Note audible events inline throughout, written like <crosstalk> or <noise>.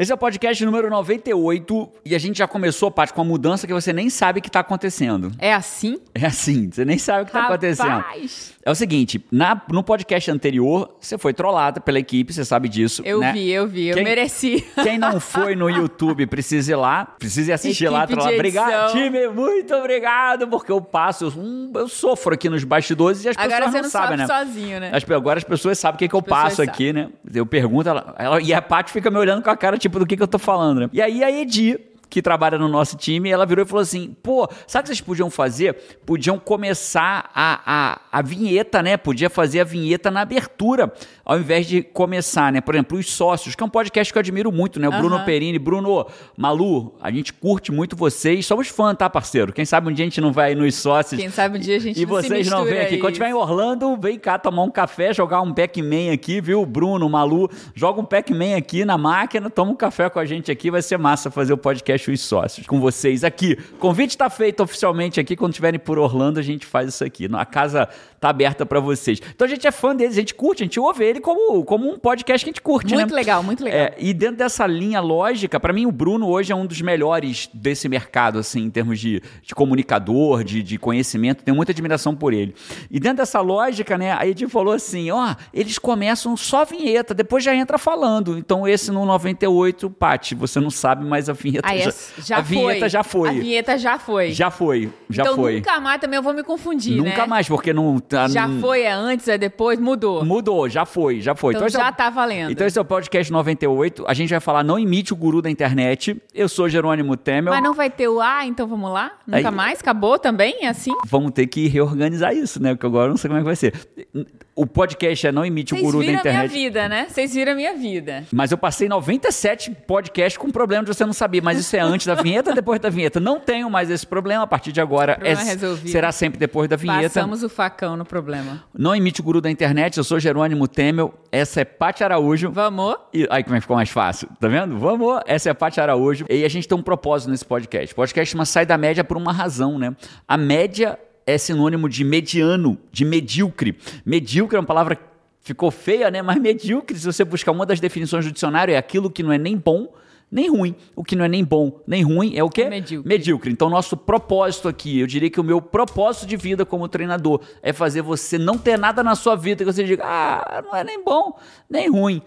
Esse é o podcast número 98 e a gente já começou, Paty, com a mudança que você nem sabe que está acontecendo. É assim? É assim, você nem sabe o que está acontecendo. É o seguinte, na, no podcast anterior, você foi trollada pela equipe, você sabe disso. Eu né? vi, eu vi, eu Quem- mereci. Quem não foi no YouTube, precisa ir lá, precisa ir assistir lá. Equipe de trollar. Obrigado, time, muito obrigado, porque eu passo, eu, hum, eu sofro aqui nos bastidores e as Agora pessoas não, não sabem, né? sozinho, né? As- agora as pessoas sabem o que, que eu passo aqui, né? Eu pergunto, ela, ela- e a Paty fica me olhando com a cara, tipo, do que, que eu tô falando, né? E aí a Edi, que trabalha no nosso time, ela virou e falou assim: pô, sabe o que vocês podiam fazer? Podiam começar a, a, a vinheta, né? Podia fazer a vinheta na abertura, ao invés de começar, né? Por exemplo, os sócios, que é um podcast que eu admiro muito, né? O Bruno Aham. Perini, Bruno, Malu, a gente curte muito vocês, somos fã, tá, parceiro? Quem sabe um dia a gente não vai nos sócios. Quem sabe um dia a gente E não vocês não vêm aqui. aí. Quando estiver em Orlando, vem cá tomar um café, jogar um Pac-Man aqui, viu? Bruno, Malu, joga um Pac-Man aqui na máquina, toma um café com a gente aqui, vai ser massa fazer o podcast Os Sócios com vocês aqui. Convite está feito oficialmente aqui, quando estiverem por Orlando, a gente faz isso aqui. A casa tá aberta para vocês. Então a gente é fã deles, a gente curte, a gente ouve ele como, como um podcast que a gente curte, Muito né? legal, muito legal. É, e dentro dessa linha lógica, para mim o Bruno hoje é um dos melhores desse mercado, assim, em termos de, de comunicador, de, de conhecimento. Tenho muita admiração por ele. E dentro dessa lógica, né, a Edi falou assim: ó, eles começam só vinheta, depois já entra falando. Então esse no 98, Pati, você não sabe, mas a vinheta Ah, já, já a vinheta foi. já foi. A vinheta já foi. Já foi, já então foi. nunca mais também eu vou me confundir, né? Nunca mais, porque não. Tá- Já foi, é antes, é depois, mudou. Mudou, já foi, já foi. Então esse é já tá valendo. Então esse é o podcast 98. A gente vai falar Não Imite o Guru da Internet. Eu sou Jerônimo Temel. Mas não vai ter o A, então vamos lá? Nunca Aí- mais? Acabou também? É assim? Vamos ter que reorganizar isso, né? Porque agora eu não sei como é que vai ser. O podcast é Não Imite o Vocês Guru da viram a minha Internet. vida, né? Vocês viram a minha vida. Mas eu passei 97 podcasts com problema de você não saber. Mas isso é antes da vinheta ou depois da vinheta? Não tenho mais esse problema. A partir de agora é- resolvido. será sempre depois da vinheta. Passamos o facão no problema. Não Imite o Guru da Internet. Eu sou Jerônimo Temel. Essa é Paty Araújo. Vamos? E aí como é que ficou mais fácil? Tá vendo? Vamos! Essa é Paty Araújo. E a gente tem um propósito nesse podcast. O podcast chama Sai da Média por uma razão, né? A média é sinônimo de mediano, de medíocre. Medíocre é uma palavra que ficou feia, né? Mas medíocre, se você buscar uma das definições do dicionário, é aquilo que não é nem bom nem ruim. O que não é nem bom nem ruim é o quê? Medíocre. Medíocre. Então, nosso propósito aqui, eu diria que o meu propósito de vida como treinador é fazer você não ter nada na sua vida que você diga, ah, não é nem bom nem ruim.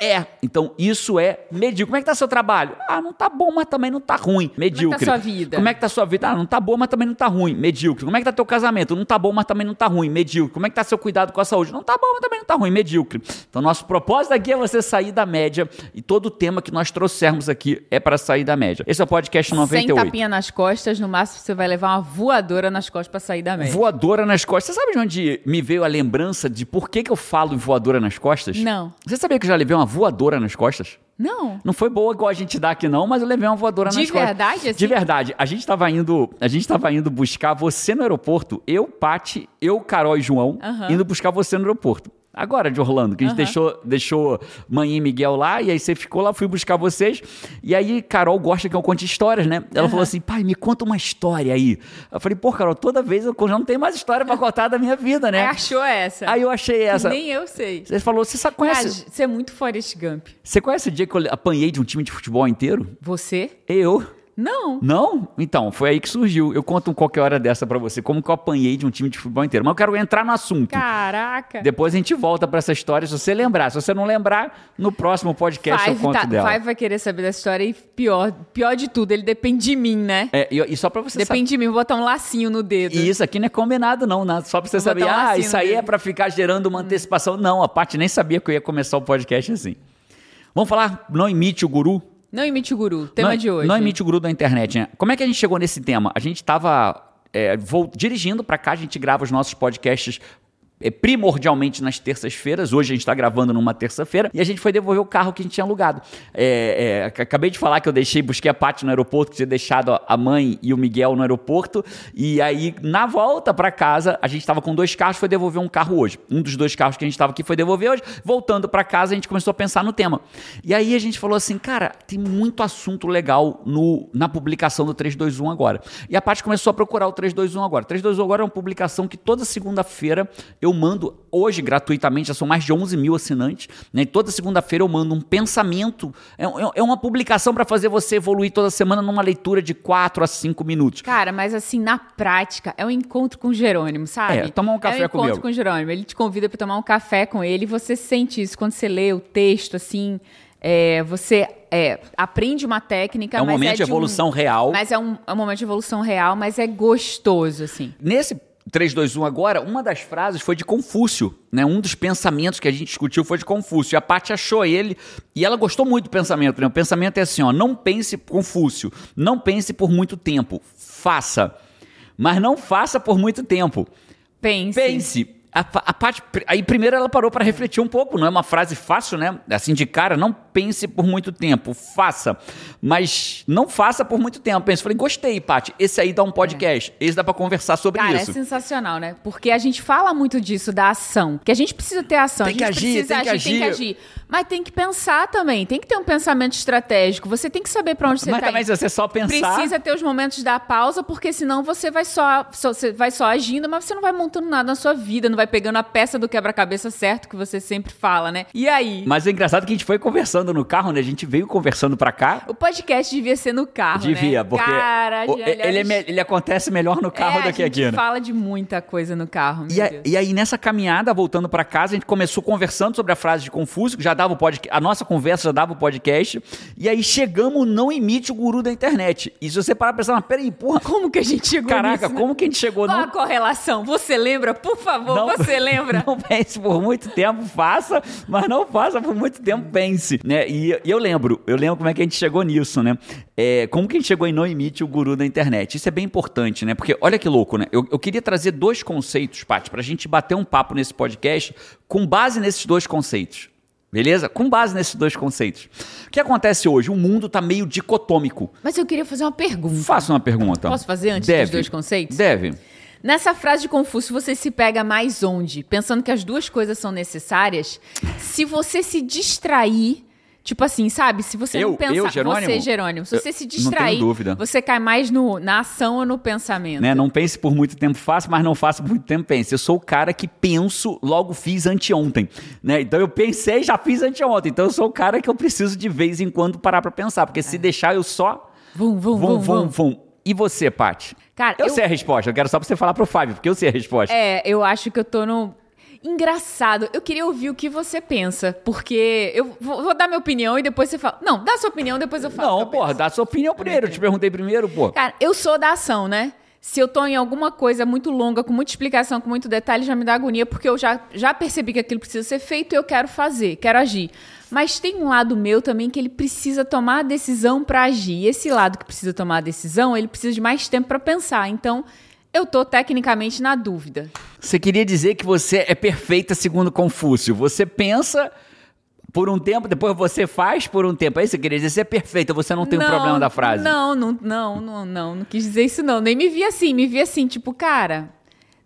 É, então isso é medíocre. Como é que tá seu trabalho? Ah, não tá bom, mas também não tá ruim. Medíocre. sua vida? Como é que tá sua vida? Ah, não tá bom, mas também não tá ruim. Medíocre. Como é que tá teu casamento? Não tá bom, mas também não tá ruim. Medíocre. Como é que tá seu cuidado com a saúde? Não tá bom, mas também não tá ruim. Medíocre. Então nosso propósito aqui é você sair da média e todo o tema que nós trouxermos aqui é para sair da média. Esse é o podcast Sem 98. tapinha nas costas, no máximo você vai levar uma voadora nas costas pra sair da média. Voadora nas costas. Você sabe de onde me veio a lembrança de por que, que eu falo em voadora nas costas? Não. Você sabia que eu já levei uma voadora nas costas? Não. Não foi boa igual a gente dá aqui não, mas eu levei uma voadora De nas costas. verdade, assim? De verdade. A gente tava indo, a gente tava indo buscar você no aeroporto, eu, Pati, eu, Carol e João, Aham. indo buscar você no aeroporto. Agora de Orlando, que a gente Aham. deixou, deixou mãe e Miguel lá, e aí você ficou lá, fui buscar vocês. E aí, Carol gosta que eu conte histórias, né? Ela falou assim: pai, me conta uma história aí. Eu falei, pô, Carol, toda vez eu já não tenho mais história pra contar da minha vida, né? Achou essa. Aí eu achei essa. Nem eu sei. Você falou, você sabe, conhece, você é muito Forrest Gump. você conhece o dia que eu apanhei de um time de futebol inteiro? Você? Eu. Não. Não? Então, foi aí que surgiu. Eu conto um qualquer hora dessa pra você, como que eu apanhei de um time de futebol inteiro. Mas eu quero entrar no assunto. Caraca. Depois a gente volta pra essa história, se você lembrar. Se você não lembrar, no próximo podcast eu Five, conto tá, dela. Five vai querer saber dessa história e pior, pior de tudo, ele depende de mim, né? É, e, e só pra você Depende de mim, vou botar um lacinho no dedo. saber. E isso aqui não é combinado, não, né? Só pra você Vou saber. um Ah, isso aí nele. é pra ficar gerando uma antecipação. Não, a parte nem sabia que eu ia começar o podcast assim. Vamos falar, não imite o guru? Não imite o guru, tema não, de hoje. Não imite o guru da internet, né? Como é que a gente chegou nesse tema? A gente estava dirigindo para cá, a gente grava os nossos podcasts é, primordialmente nas terças-feiras. Hoje a gente está gravando numa terça-feira e a gente foi devolver o carro que a gente tinha alugado. É, é, ac- acabei de falar que eu deixei, busquei a Paty no aeroporto, que tinha deixado a- a mãe e o Miguel no aeroporto. E aí, na volta para casa, a gente estava com dois carros, foi devolver um carro hoje. Um dos dois carros que a gente estava aqui foi devolver hoje. Voltando para casa, a gente começou a pensar no tema. E aí a gente falou assim, cara, tem muito assunto legal no, na publicação do 321 agora. E a Paty começou a procurar o 321 agora. 321 agora é uma publicação que toda segunda-feira eu eu mando hoje gratuitamente, já são mais de 11 mil assinantes. Né? Toda segunda-feira eu mando um pensamento. É, é- é uma publicação para fazer você evoluir toda semana numa leitura de 4 a 5 minutos. Cara, mas assim, na prática, é um encontro com o Jerônimo, sabe? É, tomar um café É um encontro comigo. com o Jerônimo. Ele te convida pra tomar um café com ele e você sente isso quando você lê o texto, assim. é, você é, aprende uma técnica. É um momento de um- evolução real. Mas é um, é um momento de evolução real, mas é gostoso, assim. Nesse 3, 2, 1 agora, uma das frases foi de Confúcio, né? Um dos pensamentos que a gente discutiu foi de Confúcio. E a Paty achou ele e ela gostou muito do pensamento, né? O pensamento é assim, ó, não pense, Confúcio, não pense por muito tempo, faça. Mas não faça por muito tempo. Pense. Pense. A, a Paty, aí primeiro ela parou para refletir um pouco, não é uma frase fácil, né? Assim de cara, não pense por muito tempo, faça. Mas não faça por muito tempo. Pense, falei, gostei, Paty. Esse aí dá um podcast. Esse dá para conversar sobre Cara, isso. é sensacional, né? Porque a gente fala muito disso, da ação. Que a gente precisa ter ação, Tem a que gente agir, precisa tem que agir, tem que agir. agir. Mas tem que pensar também, tem que ter um pensamento estratégico. Você tem que saber pra onde você Mas tá também indo. se você só pensar. Precisa ter os momentos da pausa, porque senão você vai só, só- você vai só agindo, mas você não vai montando nada na sua vida, não vai pegando a peça do quebra-cabeça certo que você sempre fala, né? E aí? Mas é engraçado que a gente foi conversando no carro, né? A gente veio conversando pra cá. O podcast devia ser no carro, Devia, né? porque Cara, o- aliás, ele, é ele acontece melhor no carro é, do que a aqui, gente né? fala de muita coisa no carro, E, a- e aí, nessa caminhada, voltando pra casa, a gente começou conversando sobre a frase de Confúcio, que já dava o podcast. A nossa conversa já dava o podcast. E aí chegamos, não imite o guru da internet. E se você parar pra pensar, mas peraí, porra. Como que a gente chegou Caraca, nisso, né? como que a gente chegou Qual no. a correlação? Você lembra? Por favor, Não- você lembra? <laughs> Não pense por muito tempo, faça, mas não faça por muito tempo, pense. Né? E, e eu lembro, eu lembro como é que a gente chegou nisso, né? É, como que a gente chegou em não imite o guru da internet. Isso é bem importante, né? Porque olha que louco, né? Eu, eu queria trazer dois conceitos, Paty, pra gente bater um papo nesse podcast com base nesses dois conceitos. Beleza? Com base nesses dois conceitos. O que acontece hoje? O mundo tá meio dicotômico. Mas eu queria fazer uma pergunta. Faça uma pergunta. Posso fazer antes Deve. dos dois conceitos? Deve. Nessa frase de Confúcio, você se pega mais onde? Pensando que as duas coisas são necessárias. Se você se distrair, tipo assim, sabe? Se você Eu- não pensar. eu, Jerônimo? Você, Jerônimo. Se Eu- você se não tenho distrair, você cai mais no, na ação ou no pensamento. né? Não pense por muito tempo, faça, mas não faça por muito tempo, pense. Eu sou o cara que penso, logo fiz anteontem, né? Então eu pensei, já fiz anteontem. Então eu sou o cara que eu preciso de vez em quando parar pra pensar, porque se deixar eu só Vum, vum, vum, vum, vum, vum. vum. E você, Paty? Cara, eu, eu- sei a resposta, eu quero só pra você falar pro Fábio, porque eu sei a resposta. É, eu acho que eu tô no. Engraçado, eu queria ouvir o que você pensa, porque eu vou, vou dar minha opinião e depois você fala. Não, dá sua opinião, depois eu falo. não, porra, penso. dá sua opinião primeiro. Eu te perguntei primeiro, pô. Cara, eu sou da ação, né? Se eu tô em alguma coisa muito longa, com muita explicação, com muito detalhe, já me dá agonia, porque eu já, já percebi que aquilo precisa ser feito e eu quero fazer, quero agir. Mas tem um lado meu também que ele precisa tomar a decisão pra agir. E esse lado que precisa tomar a decisão, ele precisa de mais tempo pra pensar. Então, eu tô tecnicamente na dúvida. Você queria dizer que você é perfeita segundo Confúcio. Você pensa por um tempo, depois você faz por um tempo. Aí você queria dizer, você é perfeita, você não tem o problema da frase. Não, não, não, não, não, não quis dizer isso não. Nem me vi assim, me vi assim, tipo, cara,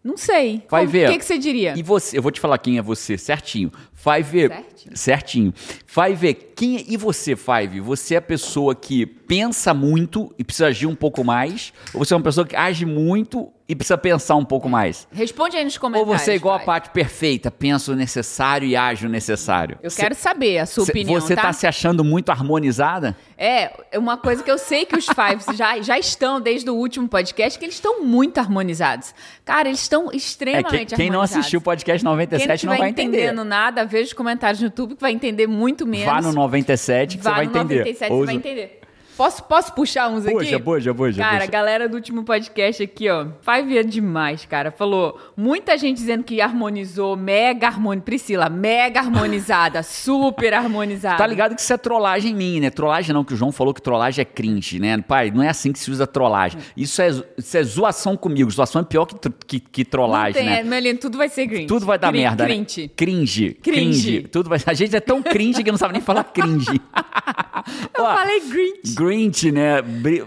não sei. Vai Como- ver. O que, que você diria? E você, eu vou te falar quem é você, certinho. Vai ver. Certinho? Certinho. Vai ver quem é. E você, Five? Você é a pessoa que pensa muito e precisa agir um pouco mais? Ou você é uma pessoa que age muito e precisa pensar um pouco mais? Responde aí nos Ou comentários. você é igual a vai. parte perfeita, pensa o necessário e age o necessário? Eu quero saber a sua Cê- opinião, Você tá? tá se achando muito harmonizada? É, é uma coisa que eu sei que os Fives já, já estão desde o último podcast, que eles estão muito harmonizados. Cara, eles estão É, extremamente quem, quem não harmonizados. assistiu o podcast Quem não 97 não vai entender. entendendo nada, veja os comentários no YouTube que vai entender muito menos. Vá no 97 que Vá você vai no entender. 97 você vai entender. Posso, posso puxar uns aqui? Puxa, puxa, puxa, Cara, puxa. a galera do último podcast aqui, ó, Five é demais, cara. Falou muita gente dizendo que harmonizou, mega harmonizada. Priscila, mega harmonizada, <laughs> super harmonizada. Tá ligado que isso é trollagem minha, né? Trollagem não, que o João falou que trollagem é cringe, né? Pai, não é assim que se usa trollagem. Isso é, isso é zoação comigo. Zoação é pior que, que, que Não trollagem, tem, né? é, Melino, tudo vai ser cringe. Tudo vai dar merda, Cringe. né? Cringe. Cringe. Tudo vai... A gente é tão cringe que não sabe nem falar cringe. <laughs> Eu Ó, falei Grinch. Grinch, né?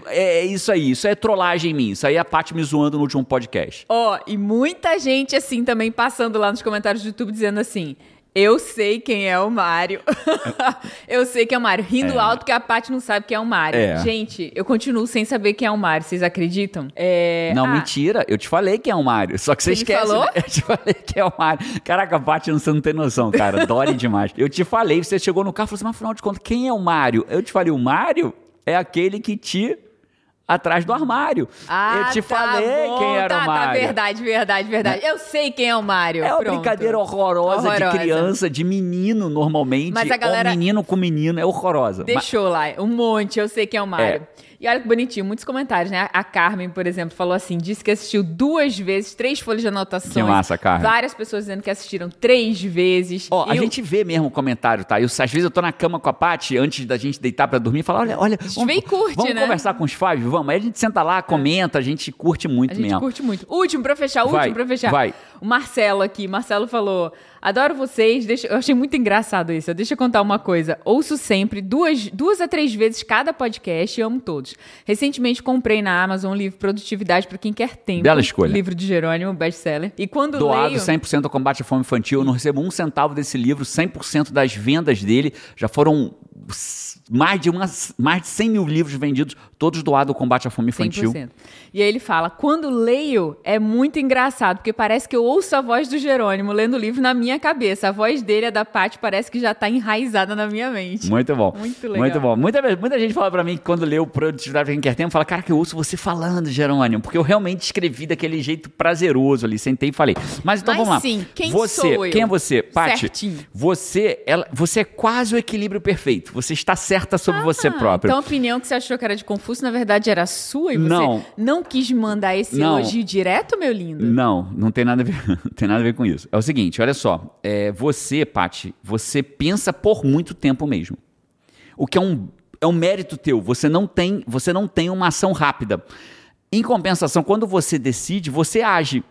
É, é isso aí. Isso é trollagem minha. Isso aí é a Paty me zoando no último podcast. Ó, e muita gente assim também passando lá nos comentários do YouTube dizendo assim: Eu sei quem é o Mário. <laughs> eu sei quem é o Mário. Rindo É. alto que a Paty não sabe quem é o Mário. É. Gente, eu continuo sem saber quem é o Mário. Vocês acreditam? É... Não, ah, mentira. Eu te falei que é o Mário. Só que você, Você esquece. falou? né? <laughs> Eu te falei que é o Mário. Caraca, Paty, você não tem noção, cara. Dore demais. Eu te falei, você chegou no carro e falou assim, mas afinal de contas, quem é o Mário? Eu te falei, o Mário é aquele que te atrás do armário. Ah, eu te tá falei bom, quem era tá, o Mário. Tá, verdade, verdade, verdade. Eu sei quem é o Mário. É uma Pronto. brincadeira horrorosa, Horrorosa. de criança, de menino, normalmente. Mas a galera- Ou menino com menino, é horrorosa. Mas- Deixou lá, um monte, eu sei quem é o Mário. É. E olha que bonitinho, muitos comentários, né? A Carmen, por exemplo, falou assim: disse que assistiu duas vezes, três folhas de anotações. Que massa, Carmen. Várias pessoas dizendo que assistiram três vezes. Ó, a Eu- gente vê mesmo o comentário, tá? Eu, às vezes eu tô na cama com a Paty, antes da gente deitar pra dormir, e fala, olha, olha, gente vem curte, vamos né? conversar com os Five? Vamos. Aí a gente senta lá, comenta, a gente curte muito A gente mesmo. curte muito. Último pra fechar, último Vai, pra fechar. vai. O Marcelo aqui, Marcelo falou: Adoro vocês. Deixa... Eu achei muito engraçado isso. Deixa eu contar uma coisa. Ouço sempre, duas, duas a três vezes cada podcast e amo todos. Recentemente comprei na Amazon um livro Produtividade para quem quer tempo. Bela escolha. Livro de Jerônimo, best-seller. E quando Doado leio... 100% ao combate à fome infantil. Eu não recebo um centavo desse livro, 100% das vendas dele já foram mais de, umas, mais de 100 mil livros vendidos, todos doados ao combate à fome infantil. 100%. E aí ele fala: quando leio, é muito engraçado, porque parece que eu ouço a voz do Jerônimo lendo o livro na minha cabeça. A voz dele, a da Paty, parece que já tá enraizada na minha mente. Muito bom. Muito legal. Muito bom. Muita, muita gente fala pra mim que quando lê o Produtividade pra quem quer tempo, fala, cara, que eu ouço você falando, Jerônimo, porque eu realmente escrevi daquele jeito prazeroso ali, sentei e falei. Mas então Mas vamos lá. sim, quem você, sou eu? Quem é você? Paty, você, ela, você é quase o equilíbrio perfeito. Você está certa sobre você Ah, próprio. Então a opinião que você achou que era de Confúcio, na verdade, era sua e você Não. não quis mandar esse Não. elogio direto, meu lindo? Não, não tem nada a ver, <laughs> não tem nada a ver com isso. É o seguinte, olha só, é, você, Paty, você pensa por muito tempo mesmo. O que é um, é um mérito teu. Você não tem, você não tem uma ação rápida. Em compensação, quando você decide, você age.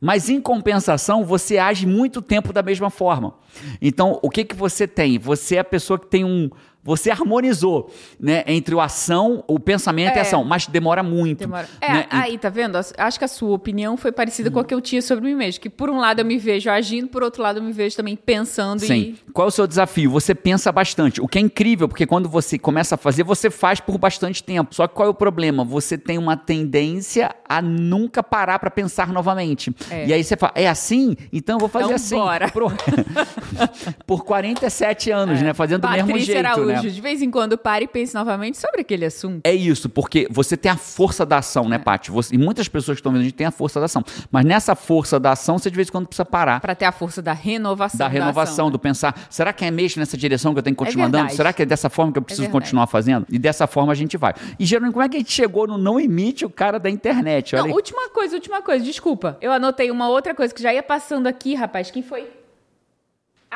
Mas em compensação, você age muito tempo da mesma forma. Então, o que que você tem? Você é a pessoa que tem um você harmonizou, né, entre o ação, o pensamento e É. a ação, mas demora muito. Demora. É, né? aí, tá vendo? Acho que a sua opinião foi parecida com a que eu tinha sobre mim mesmo. Que por um lado eu me vejo agindo, por outro lado eu me vejo também pensando Sim. e. Qual é o seu desafio? Você pensa bastante. O que é incrível, porque quando você começa a fazer, você faz por bastante tempo. Só que qual é o problema? Você tem uma tendência a nunca parar para pensar novamente. É. E aí você fala, é assim? Então eu vou fazer Então assim. bora. <laughs> Por, por 47 anos, né? Fazendo do mesmo Patrícia jeito, Araújo, né? De vez em quando pare e pense novamente sobre aquele assunto. É isso, porque você tem a força da ação, É. né, Paty? Você- E muitas pessoas que estão vendo a gente tem a força da ação. Mas nessa força da ação, você de vez em quando precisa parar. Pra ter a força da renovação. da renovação, ação, né? do pensar, será que é mesmo nessa direção que eu tenho que continuar É andando? Será que é dessa forma que eu preciso verdade. continuar fazendo? E dessa forma a gente vai. E Jerônimo, como é que a gente chegou no não emite o cara da internet? Olha Não, última coisa, última coisa, desculpa. Eu anotei uma outra coisa que já ia passando aqui, rapaz. Quem foi?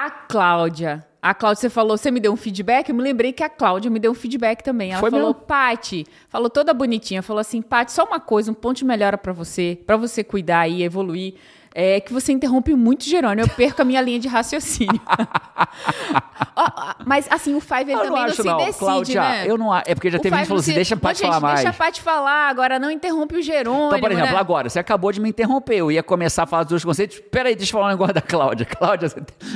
A Cláudia. A Cláudia, você falou, você me deu um feedback? Eu me lembrei que a Cláudia me deu um feedback também. Ela Foi falou? Pati, falou toda bonitinha, falou assim, Pati, só uma coisa, um ponto de melhora pra você, pra você cuidar e evoluir. É que você interrompe muito Jerônimo, eu perco a minha linha de raciocínio. <laughs> Mas assim, o Five ele eu também não não, acho, se não. decide, Cláudia, né? eu não. É porque já O teve gente que falou assim: se- deixa a Paty falar mais. Deixa a Paty falar, agora não interrompe o Jerônimo. Então, por exemplo, né? agora, você acabou de me interromper. Eu ia começar a falar dos dois conceitos. Peraí, deixa eu falar um negócio da Cláudia. <laughs> Cláudia,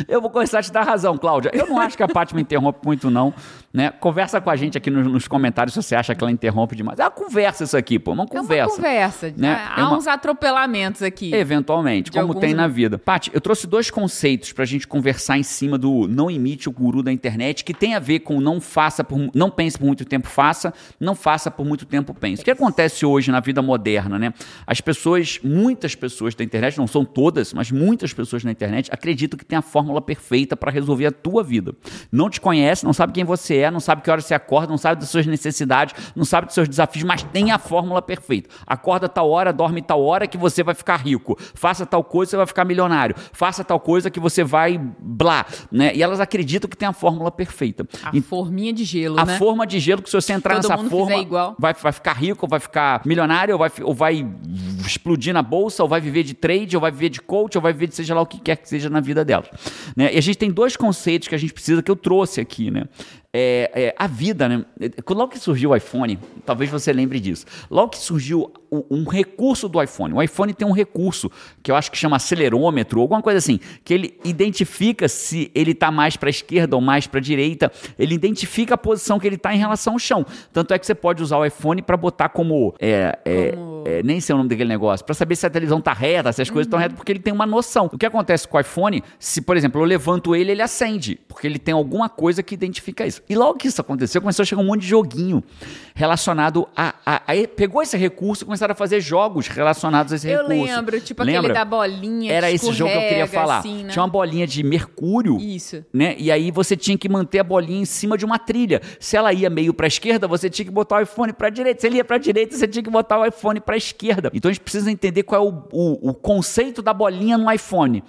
eu vou começar a te dar razão, Cláudia. Eu não acho que a Paty me interrompe muito, não. Né? Conversa com a gente aqui nos, nos comentários se você acha que ela interrompe demais. É uma conversa isso aqui, pô. Uma É conversa. uma conversa. né? Há É uma- uns atropelamentos aqui. Eventualmente, De como alguns- tem na vida. Paty, eu trouxe dois conceitos pra gente conversar em cima do não imite o guru da internet, que tem a ver com não faça por, não pense por muito tempo, faça, não faça por muito tempo, pense. O que acontece hoje na vida moderna, né? As pessoas, muitas pessoas da internet, não são todas, mas muitas pessoas na internet acreditam que tem a fórmula perfeita pra resolver a tua vida. Não te conhece, não sabe quem você é, não sabe que hora você acorda, não sabe das suas necessidades, não sabe dos seus desafios, mas tem a fórmula perfeita. Acorda tal hora, dorme tal hora que você vai ficar rico. Faça tal coisa, você vai ficar milionário. Faça tal coisa que você vai blá, né? E elas acreditam que tem a fórmula perfeita. A E- forminha de gelo, a né? forma de gelo que se você entrar Todo nessa forma. Vai, vai ficar rico, ou vai ficar milionário, ou vai, ou vai explodir na bolsa, ou vai viver de trade, ou vai viver de coach, ou vai viver de seja lá o que quer que seja na vida delas. Né? E a gente tem dois conceitos que a gente precisa que eu trouxe aqui, né? É, é, a vida, né? Logo que surgiu o iPhone, talvez você lembre disso. Logo que surgiu um recurso do iPhone. O iPhone tem um recurso que eu acho que chama acelerômetro, alguma coisa assim, que ele identifica se ele está mais para a esquerda ou mais para a direita. Ele identifica a posição que ele está em relação ao chão. Tanto é que você pode usar o iPhone para botar como, é, é, como... É, nem sei o nome daquele negócio, para saber se a televisão está reta, se as coisas estão uhum. retas, porque ele tem uma noção. O que acontece com o iPhone, se por exemplo eu levanto ele, ele acende, porque ele tem alguma coisa que identifica isso. E logo que isso aconteceu, começou a chegar um monte de joguinho relacionado a, a, a pegou esse recurso e começou começaram a fazer jogos relacionados a esse eu recurso. Eu lembro, tipo Lembra? aquele da bolinha. Era esse jogo que eu queria falar. Assim, né? Tinha uma bolinha de mercúrio. Isso. Né? E aí você tinha que manter a bolinha em cima de uma trilha. Se ela ia meio para a esquerda, você tinha que botar o iPhone para a direita. Se ele ia para a direita, você tinha que botar o iPhone para a esquerda. Então a gente precisa entender qual é o, o, o conceito da bolinha no iPhone.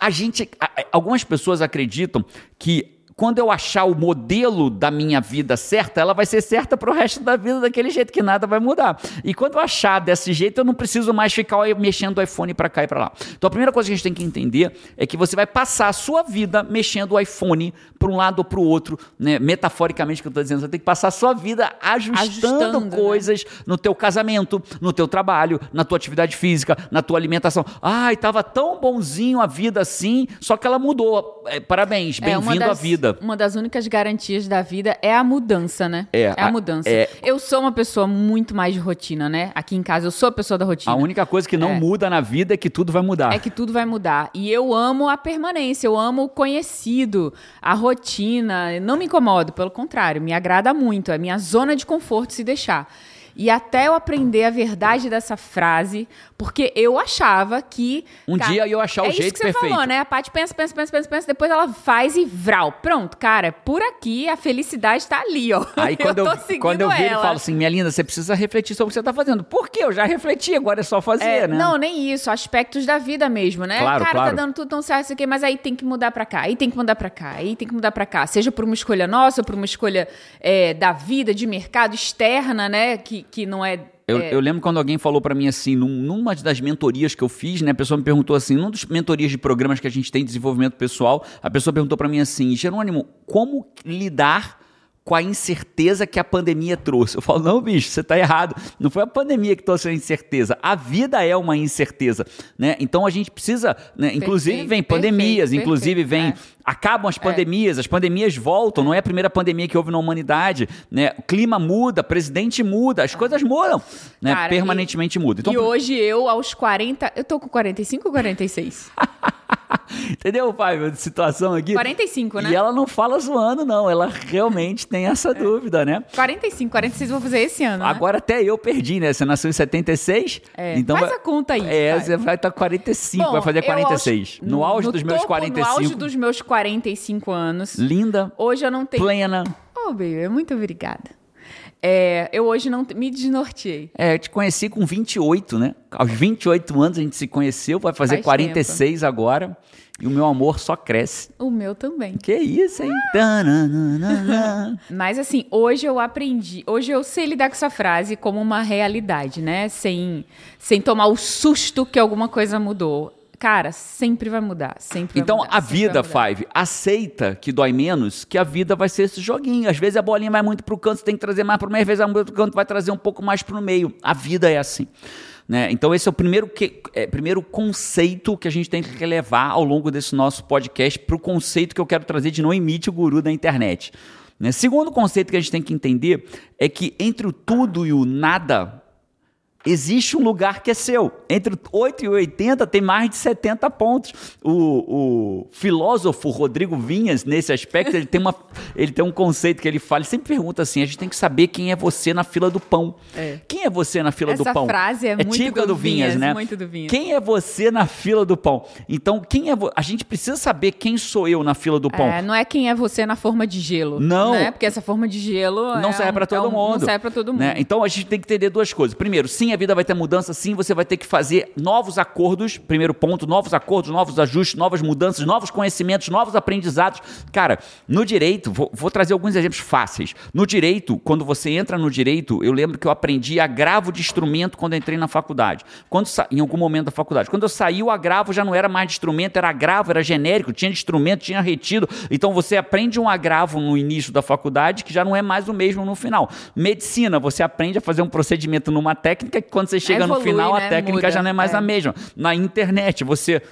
A gente, algumas pessoas acreditam que quando eu achar o modelo da minha vida certa, ela vai ser certa para o resto da vida daquele jeito que nada vai mudar. E quando eu achar desse jeito, eu não preciso mais ficar mexendo o iPhone para cá e para lá. Então a primeira coisa que a gente tem que entender é que você vai passar a sua vida mexendo o iPhone para um lado ou para o outro, né? Metaforicamente que eu estou dizendo, você tem que passar a sua vida ajustando, ajustando né? coisas né? no teu casamento, no teu trabalho, na tua atividade física, na tua alimentação. Ai, estava tão bonzinho a vida assim, só que ela mudou. É, parabéns, é, bem-vindo é, à vida vida. Uma das únicas garantias da vida é a mudança, né? É, é a, a mudança. É... Eu sou uma pessoa muito mais de rotina, né? Aqui em casa eu sou a pessoa da rotina. A única coisa que não é. muda na vida é que tudo vai mudar. É que tudo vai mudar. E eu amo a permanência, eu amo o conhecido, a rotina. Não me incomodo, pelo contrário, me agrada muito. É minha zona de conforto se deixar. E até eu aprender a verdade dessa frase, porque eu achava que. Um cara, dia eu achar o é jeito isso que você perfeito. falou, né? A Paty pensa, pensa, pensa, pensa, pensa, depois ela faz e vral. Pronto, cara, por aqui a felicidade tá ali, ó. <laughs> Aí quando eu, eu quando eu viro e falo assim, minha linda, você precisa refletir sobre o que você tá fazendo. Por quê? Eu já refleti, agora é só fazer, é, né? Não, nem isso. Aspectos da vida mesmo, né? Claro, cara, tá claro. tá dando tudo tão certo, isso aqui, mas aí tem que mudar pra cá, aí tem que mudar pra cá, aí tem que mudar pra cá. Seja por uma escolha nossa, por uma escolha é, da vida, de mercado externa, né? Que, que não é eu, é. eu, lembro quando alguém falou para mim assim, num, numa das mentorias que eu fiz, né? A pessoa me perguntou assim, numa das mentorias de programas que a gente tem de desenvolvimento pessoal, a pessoa perguntou para mim assim, Jerônimo, como lidar com a incerteza que a pandemia trouxe. Eu falo, não, bicho, você está errado. Não foi a pandemia que trouxe a incerteza. A vida é uma incerteza, né? Então a gente precisa, né? inclusive perfeito, vem pandemias, perfeito, inclusive vem é. acabam as é. pandemias, é. as pandemias voltam. Não é a primeira pandemia que houve na humanidade, né? O clima muda, presidente muda, as coisas mudam, né? Cara, Permanentemente e, muda. Então, e hoje eu aos 40, eu tô com 45 ou 46? <laughs> <laughs> Entendeu, pai? Situação aqui. 45, né? E ela não fala zoando, não. Ela realmente tem essa é. dúvida, né? 45, 46 vou fazer esse ano. Né? Agora até eu perdi, né? Você nasceu em 76. É. Então Faz a conta aí. É, pai. você vai estar 45, Bom, vai fazer 46. Aos, no, auge no dos meus 45. No auge dos meus 45 anos. Linda. Hoje eu não tenho. Plena. Oh, baby, muito obrigada. É, eu hoje não me desnorteei. É, eu te conheci com 28, né? Aos 28 anos a gente se conheceu, vai fazer Faz 46 tempo. agora. E o meu amor só cresce. O meu também. Que isso, hein? <laughs> Mas assim, hoje eu aprendi, hoje eu sei lidar com essa frase como uma realidade, né? Sem, sem tomar o susto que alguma coisa mudou. Cara, sempre vai mudar, sempre Então mudar, a vida, Five, aceita que dói menos, que a vida vai ser esse joguinho. Às vezes a bolinha vai muito pro canto, você tem que trazer mais pro meio, às vezes a pro canto vai trazer um pouco mais pro meio. A vida é assim. Né? Então, esse é o primeiro, que, é, primeiro conceito que a gente tem que levar ao longo desse nosso podcast para o conceito que eu quero trazer de não emite o guru da internet. Né? Segundo conceito que a gente tem que entender é que entre o tudo e o nada, existe um lugar que é seu. Entre 8 e 80 tem mais de 70 pontos. O, o filósofo Rodrigo Vinhas, nesse aspecto, ele tem, uma, <laughs> ele tem um conceito que ele fala, ele sempre pergunta assim: a gente tem que saber quem é você na fila do pão. É. Quem é você na fila Essa do pão? Essa frase é, é muito típica do, do Vinhas, Vinhas, né? Muito do Vinhas. Quem é você na fila do pão? Então, quem é a gente precisa saber quem sou eu na fila do pão. É, não é quem é você na forma de gelo. Não. Né? Porque essa forma de gelo não é serve para todo um, mundo. Não serve para todo né? mundo. Né? Então, a gente tem que entender duas coisas. Primeiro, sim, Sim, a vida vai ter mudança, sim, você vai ter que fazer novos acordos. Primeiro ponto, novos acordos, novos ajustes, novas mudanças, novos conhecimentos, novos aprendizados. Cara, no direito, vou, vou trazer alguns exemplos fáceis. No direito, quando você entra no direito, eu lembro que eu aprendi agravo de instrumento quando entrei na faculdade. Quando em algum momento da faculdade. Quando eu saí, o agravo já não era mais de instrumento, era agravo, era genérico, tinha de instrumento, tinha retido. Então você aprende um agravo no início da faculdade que já não é mais o mesmo no final. Medicina, você aprende a fazer um procedimento numa técnica que quando você chega Evolui, no final, né? a técnica Muda. já não é mais é. a mesma. Na internet, você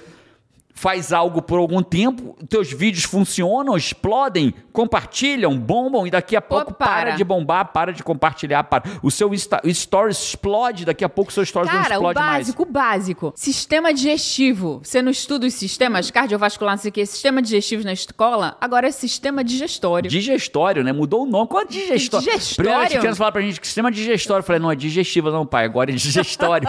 faz algo por algum tempo, teus vídeos funcionam, explodem, compartilham, bombam e daqui a pouco para. para. de bombar, para de compartilhar, para. O seu stories explode, daqui a pouco o seu stories Cara, não explode mais. Cara, o básico, o básico. Sistema digestivo. Você não estuda os sistemas cardiovasculares, não sei o que, sistema digestivo na escola, agora é sistema digestório. Digestório, né? Mudou o nome. Qual é digestório? Digestório? Primeiro, as crianças falaram pra gente que sistema digestório. Eu falei, não, é digestivo, não, pai, agora é digestório.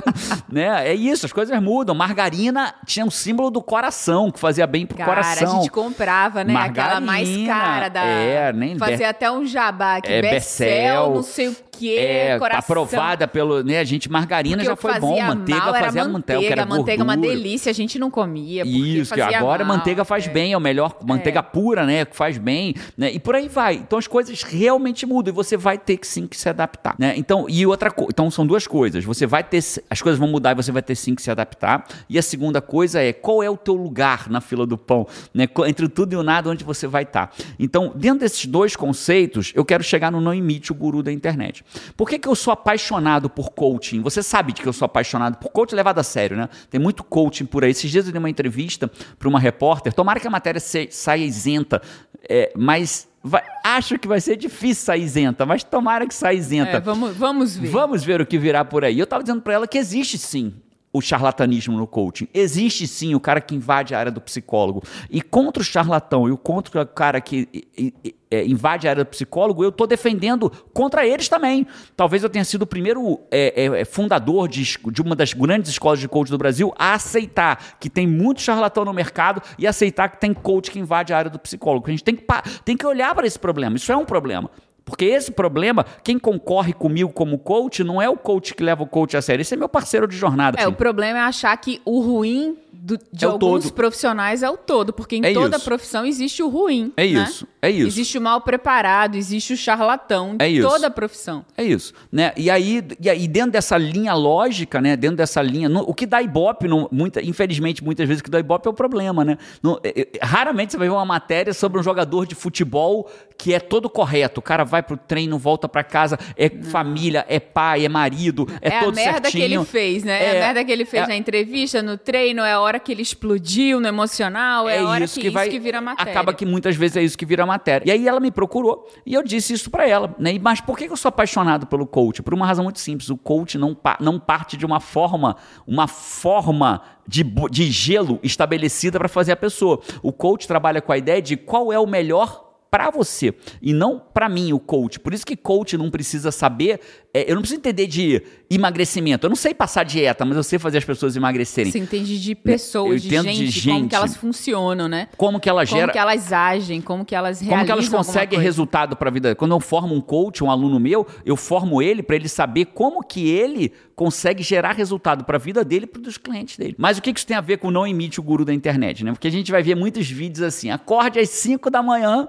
<laughs> né? É isso, as coisas mudam. Margarina tinha um símbolo do coração, que fazia bem pro cara, coração. a gente comprava, né? Margarina, Aquela mais cara da. É, nem Fazia até um jabá aqui. É, Becel, não sei o que, é, coração. aprovada pelo, né, a gente, margarina já foi bom, manteiga mal, fazia manteiga, que era manteiga é uma delícia, a gente não comia, Isso, que agora mal, manteiga faz é. bem, é o melhor, manteiga é. pura, né, que faz bem, né, e por aí vai. Então as coisas realmente mudam e você vai ter que sim que se adaptar, né? Então, e outra coisa, então são duas coisas, você vai ter, as coisas vão mudar e você vai ter sim que se adaptar, e a segunda coisa é, qual é o teu lugar na fila do pão, né, entre tudo e o nada, onde você vai estar. Então, dentro desses dois conceitos, eu quero chegar no não imite o guru da internet. Por que que eu sou apaixonado por coaching. Você sabe de que eu sou apaixonado por coaching levado a sério, né? Tem muito coaching por aí. Esses dias eu dei uma entrevista para uma repórter. Tomara que a matéria saia isenta, é, mas Vai, acho que vai ser difícil sair isenta, mas tomara que saia isenta. É, vamos, vamos ver. Vamos ver o que virá por aí. Eu estava dizendo para ela que existe sim o charlatanismo no coaching. Existe sim o cara que invade a área do psicólogo. E contra o charlatão e o contra o cara que é, invade a área do psicólogo, eu estou defendendo contra eles também. Talvez eu tenha sido o primeiro é, é, é, fundador de, de, uma das grandes escolas de coaching do Brasil a aceitar que tem muito charlatão no mercado e aceitar que tem coach que invade a área do psicólogo. A gente tem que, tem que olhar para esse problema. Isso é um problema. Porque esse problema, quem concorre comigo como coach, não é o coach que leva o coach a sério. Esse é meu parceiro de jornada. É, assim. o problema é achar que o ruim do, de é alguns todo. profissionais é o todo, porque em é toda profissão existe o ruim. É né? isso, é isso. Existe o mal preparado, existe o charlatão é isso. toda profissão. É isso, né? E aí, e aí dentro dessa linha lógica, né? Dentro dessa linha, no, o que dá ibope, no, muita, infelizmente, muitas vezes o que dá ibope é o problema, né? No, é, é, raramente você vai ver uma matéria sobre um jogador de futebol que é todo correto. O cara vai pro treino, volta para casa, é família, é pai, é marido, é, é todo certinho. É a merda certinho. que ele fez, né? É, é a merda que ele fez na entrevista, no treino, é a hora que ele explodiu no emocional, é, é a hora isso que, que, vai, isso que vira matéria. Acaba que muitas vezes é isso que vira matéria. E aí ela me procurou e eu disse isso para ela. Né? Mas por que eu sou apaixonado pelo coach? Por uma razão muito simples. O coach não, não parte de uma forma, uma forma de, de gelo estabelecida para fazer a pessoa. O coach trabalha com a ideia de qual é o melhor para você e não para mim, o coach. Por isso que coach não precisa saber, é, eu não preciso entender de emagrecimento. Eu não sei passar dieta, mas eu sei fazer as pessoas emagrecerem. Você entende de pessoas, de gente, de gente, como que elas funcionam, né? Como que elas geram, como que elas agem, como que elas realizam Como que elas conseguem resultado para a vida. Quando eu formo um coach, um aluno meu, eu formo ele para ele saber como que ele consegue gerar resultado para a vida dele e para os clientes dele. Mas o que isso tem a ver com não emite o guru da internet, né? Porque a gente vai ver muitos vídeos assim, acorde às 5 da manhã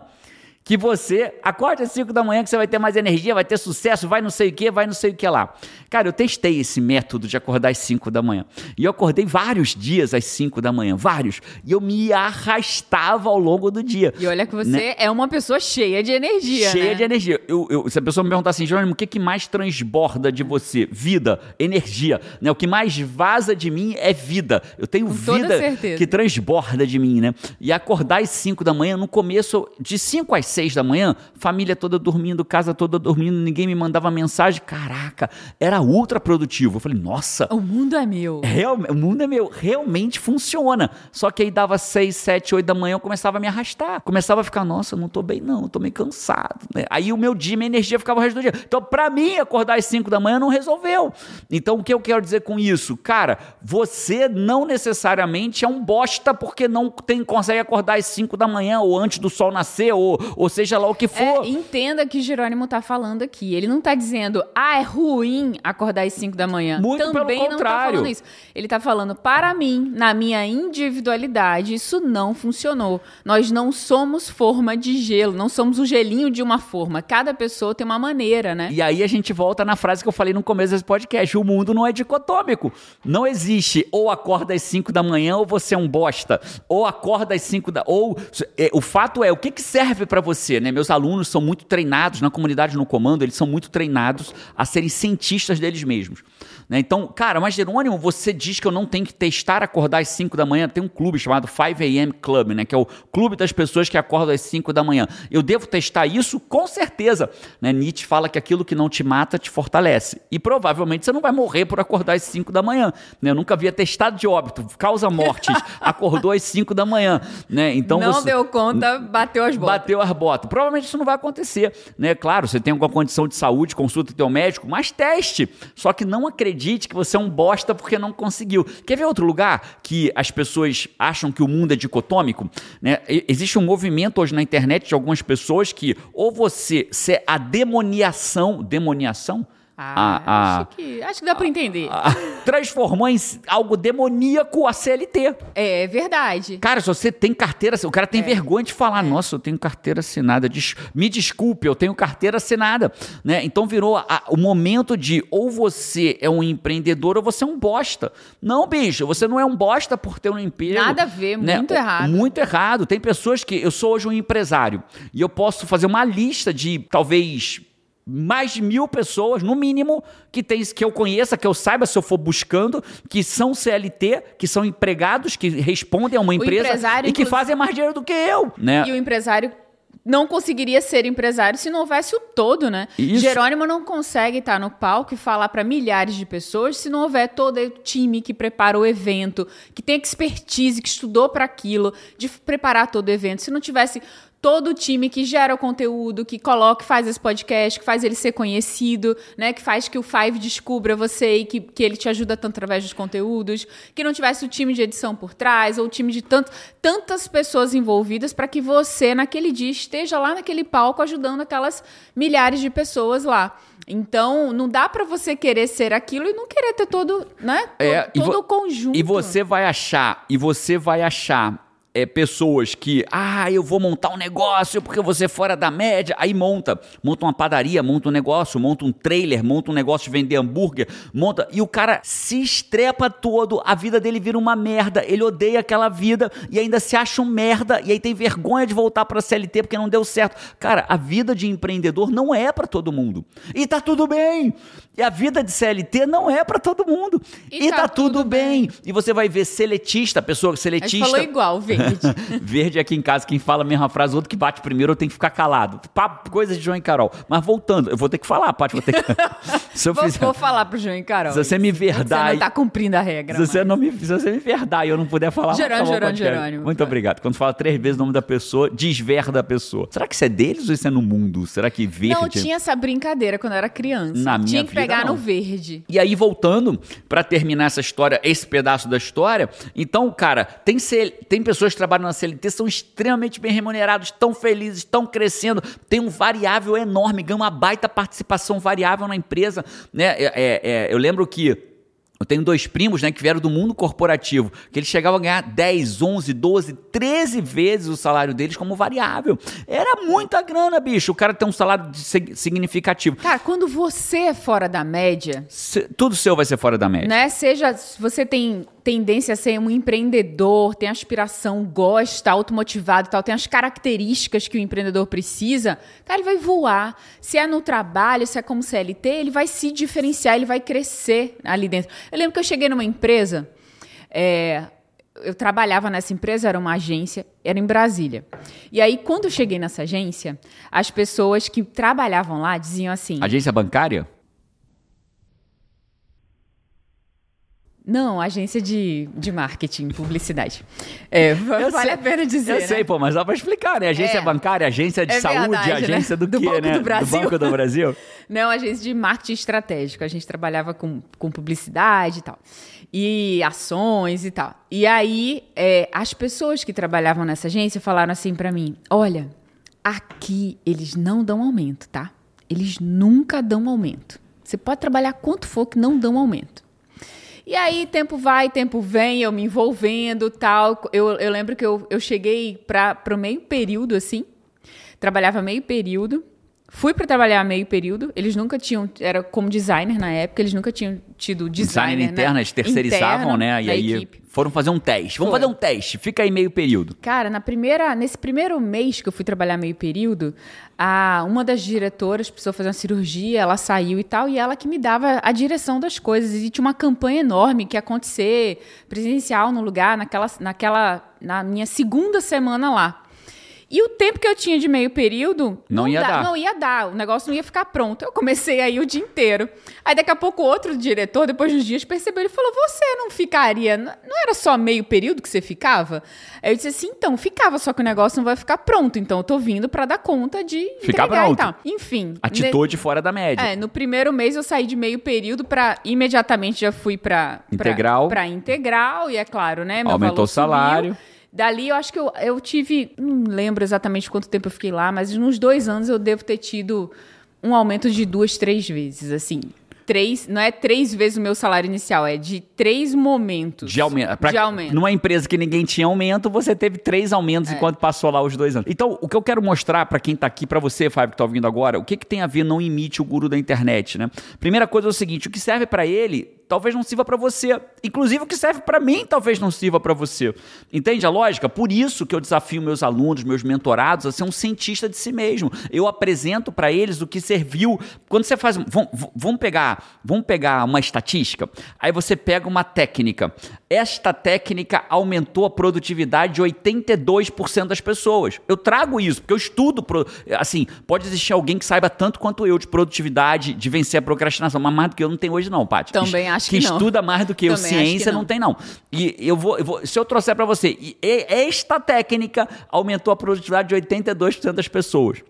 que você acorde às 5 da manhã que você vai ter mais energia, vai ter sucesso, vai não sei o que, vai não sei o que lá. Cara, eu testei esse método de acordar às 5 da manhã. E eu acordei vários dias às 5 da manhã, vários. E eu me arrastava ao longo do dia. E olha que você né? é uma pessoa cheia de energia. Cheia né? de energia. Eu, eu, se a pessoa me perguntar assim, Jerônimo, o que, que mais transborda de você? Vida, energia. Né? O que mais vaza de mim é vida. Eu tenho Com vida que transborda de mim, né? E acordar às 5 da manhã, no começo, de 5 às seis da manhã, família toda dormindo, casa toda dormindo, ninguém me mandava mensagem. Caraca, era ultra produtivo. Eu falei, nossa. O mundo é meu. Real, o mundo é meu. Realmente funciona. Só que aí dava seis, sete, oito da manhã, eu começava a me arrastar. Começava a ficar, nossa, não tô bem não, tô meio cansado. Né? Aí o meu dia, minha energia ficava o resto do dia. Então, pra mim, acordar às cinco da manhã não resolveu. Então, o que eu quero dizer com isso? Cara, você não necessariamente é um bosta porque não tem, consegue acordar às cinco da manhã ou antes do sol nascer ou, ou seja lá o que for. É, entenda que Jerônimo tá falando aqui. Ele não tá dizendo, ah, é ruim acordar às 5 da manhã. Muito pelo Também não tá contrário. falando isso. Ele tá falando, para mim, na minha individualidade, isso não funcionou. Nós não somos forma de gelo, não somos o gelinho de uma forma. Cada pessoa tem uma maneira, né? E aí a gente volta na frase que eu falei no começo desse podcast: o mundo não é dicotômico. Não existe ou acorda às 5 da manhã ou você é um bosta. Ou acorda às 5 da. Ou. é, o fato é, o que, que serve pra você, né? Meus alunos são muito treinados na comunidade no comando, eles são muito treinados a serem cientistas deles mesmos. Né? Então, cara, mas Jerônimo, você diz que eu não tenho que testar acordar às 5 da manhã. Tem um clube chamado 5 AM Club, né? Que é o clube das pessoas que acordam às 5 da manhã. Eu devo testar isso? Com certeza. Né? Nietzsche fala que aquilo que não te mata te fortalece. E provavelmente você não vai morrer por acordar às 5 da manhã. Né? Eu nunca havia testado de óbito, causa mortes. <laughs> Acordou às 5 da manhã. Né? Então não você... deu conta, bateu as botas. Bateu as botas. Provavelmente isso não vai acontecer, né? Claro, você tem alguma condição de saúde, consulta teu médico, mas teste. Só que não acredite que você é um bosta porque não conseguiu. Quer ver outro lugar que as pessoas acham que o mundo é dicotômico? Né? Existe um movimento hoje na internet de algumas pessoas que ou você, se é a demoniação, demoniação? Ah, A- a- acho, que, acho que dá pra entender. a- transformou em algo demoníaco a CLT. É verdade. Cara, se você tem carteira, o cara tem vergonha de falar, nossa, eu tenho carteira assinada. Des- me desculpe, eu tenho carteira assinada, né? Então virou a- o momento de ou você é um empreendedor ou você é um bosta. Não, bicho, você não é um bosta por ter um emprego. Nada a ver, né? muito errado. Muito errado. Tem pessoas que eu sou hoje um empresário e eu posso fazer uma lista de talvez mais de mil pessoas, no mínimo, que tem que eu conheça, que eu saiba se eu for buscando, que são CLT, que são empregados, que respondem a uma empresa e que fazem mais dinheiro do que eu, né? E o empresário não conseguiria ser empresário se não houvesse o todo, né? Isso. Jerônimo não consegue estar no palco e falar para milhares de pessoas se não houver todo o time que prepara o evento, que tem expertise, que estudou para aquilo, de preparar todo o evento. Se não tivesse todo o time que gera o conteúdo, que coloca, faz esse podcast, que faz ele ser conhecido, né? Que faz que o Five descubra você e que, que ele te ajuda tanto através dos conteúdos, que não tivesse o time de edição por trás, ou o time de tanto, tantas pessoas envolvidas para que você, naquele dia, esteja lá naquele palco ajudando aquelas milhares de pessoas lá. Então, não dá para você querer ser aquilo e não querer ter todo, né? Todo, É, todo vo- o conjunto. E você vai achar, e você vai achar é, pessoas que, ah, eu vou montar um negócio porque você é fora da média. Aí monta, monta uma padaria, monta um negócio, monta um trailer, monta um negócio de vender hambúrguer, monta. E o cara se estrepa todo, a vida dele vira uma merda, ele odeia aquela vida e ainda se acha um merda e aí tem vergonha de voltar pra CLT porque não deu certo. Cara, a vida de empreendedor não é pra todo mundo. E tá tudo bem. E a vida de CLT não é pra todo mundo. E, tá, tudo bem. E você vai ver seletista, pessoa A gente seletista. falou igual, verde. <laughs> Verde aqui em casa, quem fala a mesma frase, o outro que bate primeiro, eu tenho que ficar calado. Papo, coisa de João e Carol. Mas voltando, eu vou ter que falar, Paty, vou ter que. <laughs> se eu vou, fizer. vou falar pro João e Carol. Se você me Você verdade. não tá cumprindo a regra. Se você, não me, se você me verdar e eu não puder falar, Jerônimo, acabou o Jerônimo, podcast. Jerônimo. Muito obrigado. Quando fala três vezes o nome da pessoa, desverda a pessoa. Será que isso é deles ou isso é no mundo? Será que verde? Não, tinha essa brincadeira quando eu era criança. Na minha tinha que vida, pegar não. no verde. E aí, voltando pra terminar essa história, esse pedaço da história, então, cara, tem, tem pessoas que trabalham na CLT, são extremamente bem remunerados, estão felizes, estão crescendo, tem um variável enorme, ganham uma baita participação variável na empresa. Né? É, é, é, eu lembro que. Eu tenho dois primos, né, que vieram do mundo corporativo, que eles chegavam a ganhar 10, 11, 12, 13 vezes o salário deles como variável. Era muita grana, bicho. O cara tem um salário significativo. Cara, quando você é fora da média, Se- tudo seu vai ser fora da média. né? Seja se você tem tendência a ser um empreendedor, tem aspiração, gosta, automotivado e tal, tem as características que o empreendedor precisa, cara, ele vai voar. Se é no trabalho, se é como CLT, ele vai se diferenciar, ele vai crescer ali dentro. Eu lembro que eu cheguei numa empresa, é, eu trabalhava nessa empresa, era uma agência, era em Brasília. E aí, quando eu cheguei nessa agência, as pessoas que trabalhavam lá diziam assim: Agência bancária? Não, agência de, de marketing, publicidade. É, vale sei- a pena dizer. Eu né? sei, pô, mas dá pra explicar, né? Agência É. bancária, agência de É saúde, verdade, né? agência do, Do quê, Banco né? do Brasil. Banco do Brasil. <laughs> Não, agência de marketing estratégico. A gente trabalhava com, com publicidade e tal. E ações e tal. E aí, é, as pessoas que trabalhavam nessa agência falaram assim pra mim: olha, Aqui eles não dão aumento, tá? Eles nunca dão aumento. Você pode trabalhar quanto for que não dão aumento. E aí, tempo vai, tempo vem, eu me envolvendo tal. Eu, eu lembro que eu, eu cheguei para o meio período, assim. Trabalhava meio período. Fui para trabalhar meio período. Eles nunca tinham, era como designer na época, eles nunca tinham tido designer. Designer interno, eles terceirizavam, né? E aí equipe. foram fazer um teste. Vamos Foi. fazer um teste, fica aí meio período. Cara, na primeira, nesse primeiro mês que eu fui trabalhar meio período, a, uma das diretoras precisou fazer uma cirurgia, ela saiu e tal, e ela que me dava a direção das coisas. E tinha uma campanha enorme que ia acontecer presencial no lugar, naquela, naquela, na minha segunda semana lá. E o tempo que eu tinha de meio período não, não ia dá, dar. Não ia dar, o negócio não ia ficar pronto. Eu comecei aí o dia inteiro. Aí daqui a pouco outro diretor, depois de uns dias, percebeu, ele falou: "Você não ficaria, não era só meio período que você ficava?" Aí eu disse assim: "Então, ficava, só que o negócio não vai ficar pronto, então eu tô vindo para dar conta de ficar pronto. e tal." Enfim, atitude ne... fora da média. É, no primeiro mês eu saí de meio período para imediatamente já fui para integral. Para integral e é claro, né, Aumentou o salário. Dali eu acho que eu, eu tive, não lembro exatamente quanto tempo eu fiquei lá, mas nos dois anos eu devo ter tido um aumento de duas, três vezes, assim. Três, não é três vezes o meu salário inicial, é de três momentos. De aumento. Pra, de aumento. Numa empresa que ninguém tinha aumento, você teve três aumentos é. enquanto passou lá os dois anos. Então, o que eu quero mostrar para quem tá aqui, para você, Fábio, que tá ouvindo agora, o que, que tem a ver não imite o guru da internet, né? Primeira coisa é o seguinte: o que serve para ele talvez não sirva para você. Inclusive o que serve para mim talvez não sirva para você. Entende a lógica? Por isso que eu desafio meus alunos, meus mentorados a ser um cientista de si mesmo. Eu apresento para eles o que serviu. Quando você faz, vamos, pegar, vamos pegar uma estatística. Aí você pega uma técnica. Esta técnica aumentou a produtividade de 82% das pessoas. Eu trago isso porque eu estudo, assim, pode existir alguém que saiba tanto quanto eu de produtividade, de vencer a procrastinação, mas mais do que eu não tenho hoje não, Paty. Também acho que, que estuda mais do que eu. Ciência não. não. tem, não. E eu vou, eu vou, se eu trouxer para você, e esta técnica aumentou a produtividade de 82% das pessoas.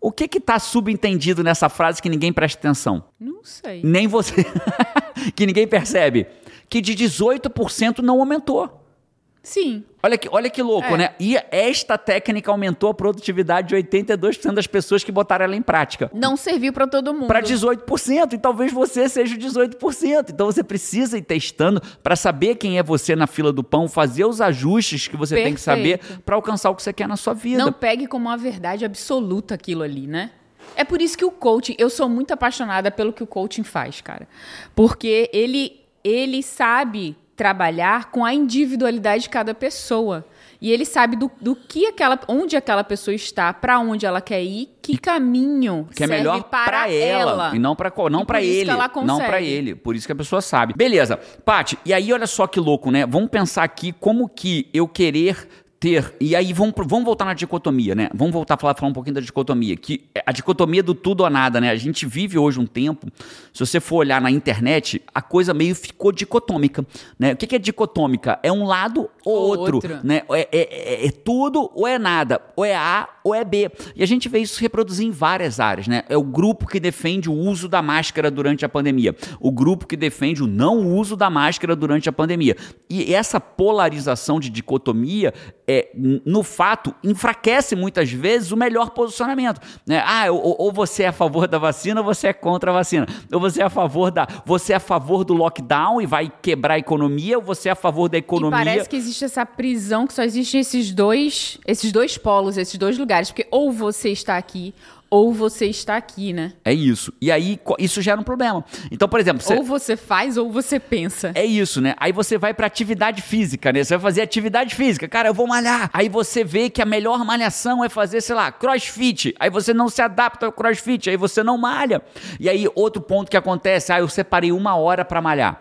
O que está subentendido nessa frase que ninguém presta atenção? Não sei. Nem você. <laughs> que ninguém percebe. Que de 18% não aumentou. Sim. Olha que, olha que louco, é. né? E esta técnica aumentou a produtividade de 82% das pessoas que botaram ela em prática. Não serviu para todo mundo. Para 18%, e talvez você seja o 18%. Então você precisa ir testando para saber quem é você na fila do pão, fazer os ajustes que você Perfeito. tem que saber para alcançar o que você quer na sua vida. Não pegue como uma verdade absoluta aquilo ali, né? É por isso que o coaching, eu sou muito apaixonada pelo que o coaching faz, cara. Porque ele ele sabe trabalhar com a individualidade de cada pessoa. E ele sabe do, do que aquela, onde aquela pessoa está, para onde ela quer ir, que caminho que é melhor para ela, ela, e não para não para ele, não para ele. Por isso que a pessoa sabe. Beleza, Pati. E aí olha só que louco, né? Vamos pensar aqui como que eu querer ter. E aí vamos, vamos voltar na dicotomia, né? Vamos voltar a falar, falar um pouquinho da dicotomia. Que é a dicotomia do tudo ou nada, né? A gente vive hoje um tempo, se você for olhar na internet, a coisa meio ficou dicotômica. Né? O que é dicotômica? É um lado ou, ou outro. outro. Né? É, é, é, é, tudo ou é nada. Ou é A ou é B. E a gente vê isso reproduzir em várias áreas. Né? É o grupo que defende o uso da máscara durante a pandemia. O grupo que defende o não uso da máscara durante a pandemia. E essa polarização de dicotomia é, no fato, enfraquece muitas vezes o melhor posicionamento. Né? Ah, ou, ou, você é a favor da vacina ou você é contra a vacina. Ou você é a favor da. Você é a favor do lockdown e vai quebrar a economia, ou você é a favor da economia. E parece que existe essa prisão, que só existem esses dois, esses dois polos, esses dois lugares. Porque ou você está aqui, ou você está aqui, né? É isso. E aí isso gera um problema. Então, por exemplo, você... ou você faz ou você pensa. É isso, né? Aí você vai para atividade física, né? Você vai fazer atividade física. Cara, eu vou malhar. Aí você vê que a melhor malhação é fazer, sei lá, crossfit. Aí você não se adapta ao crossfit, aí você não malha. E aí outro ponto que acontece, ah, eu separei uma hora para malhar.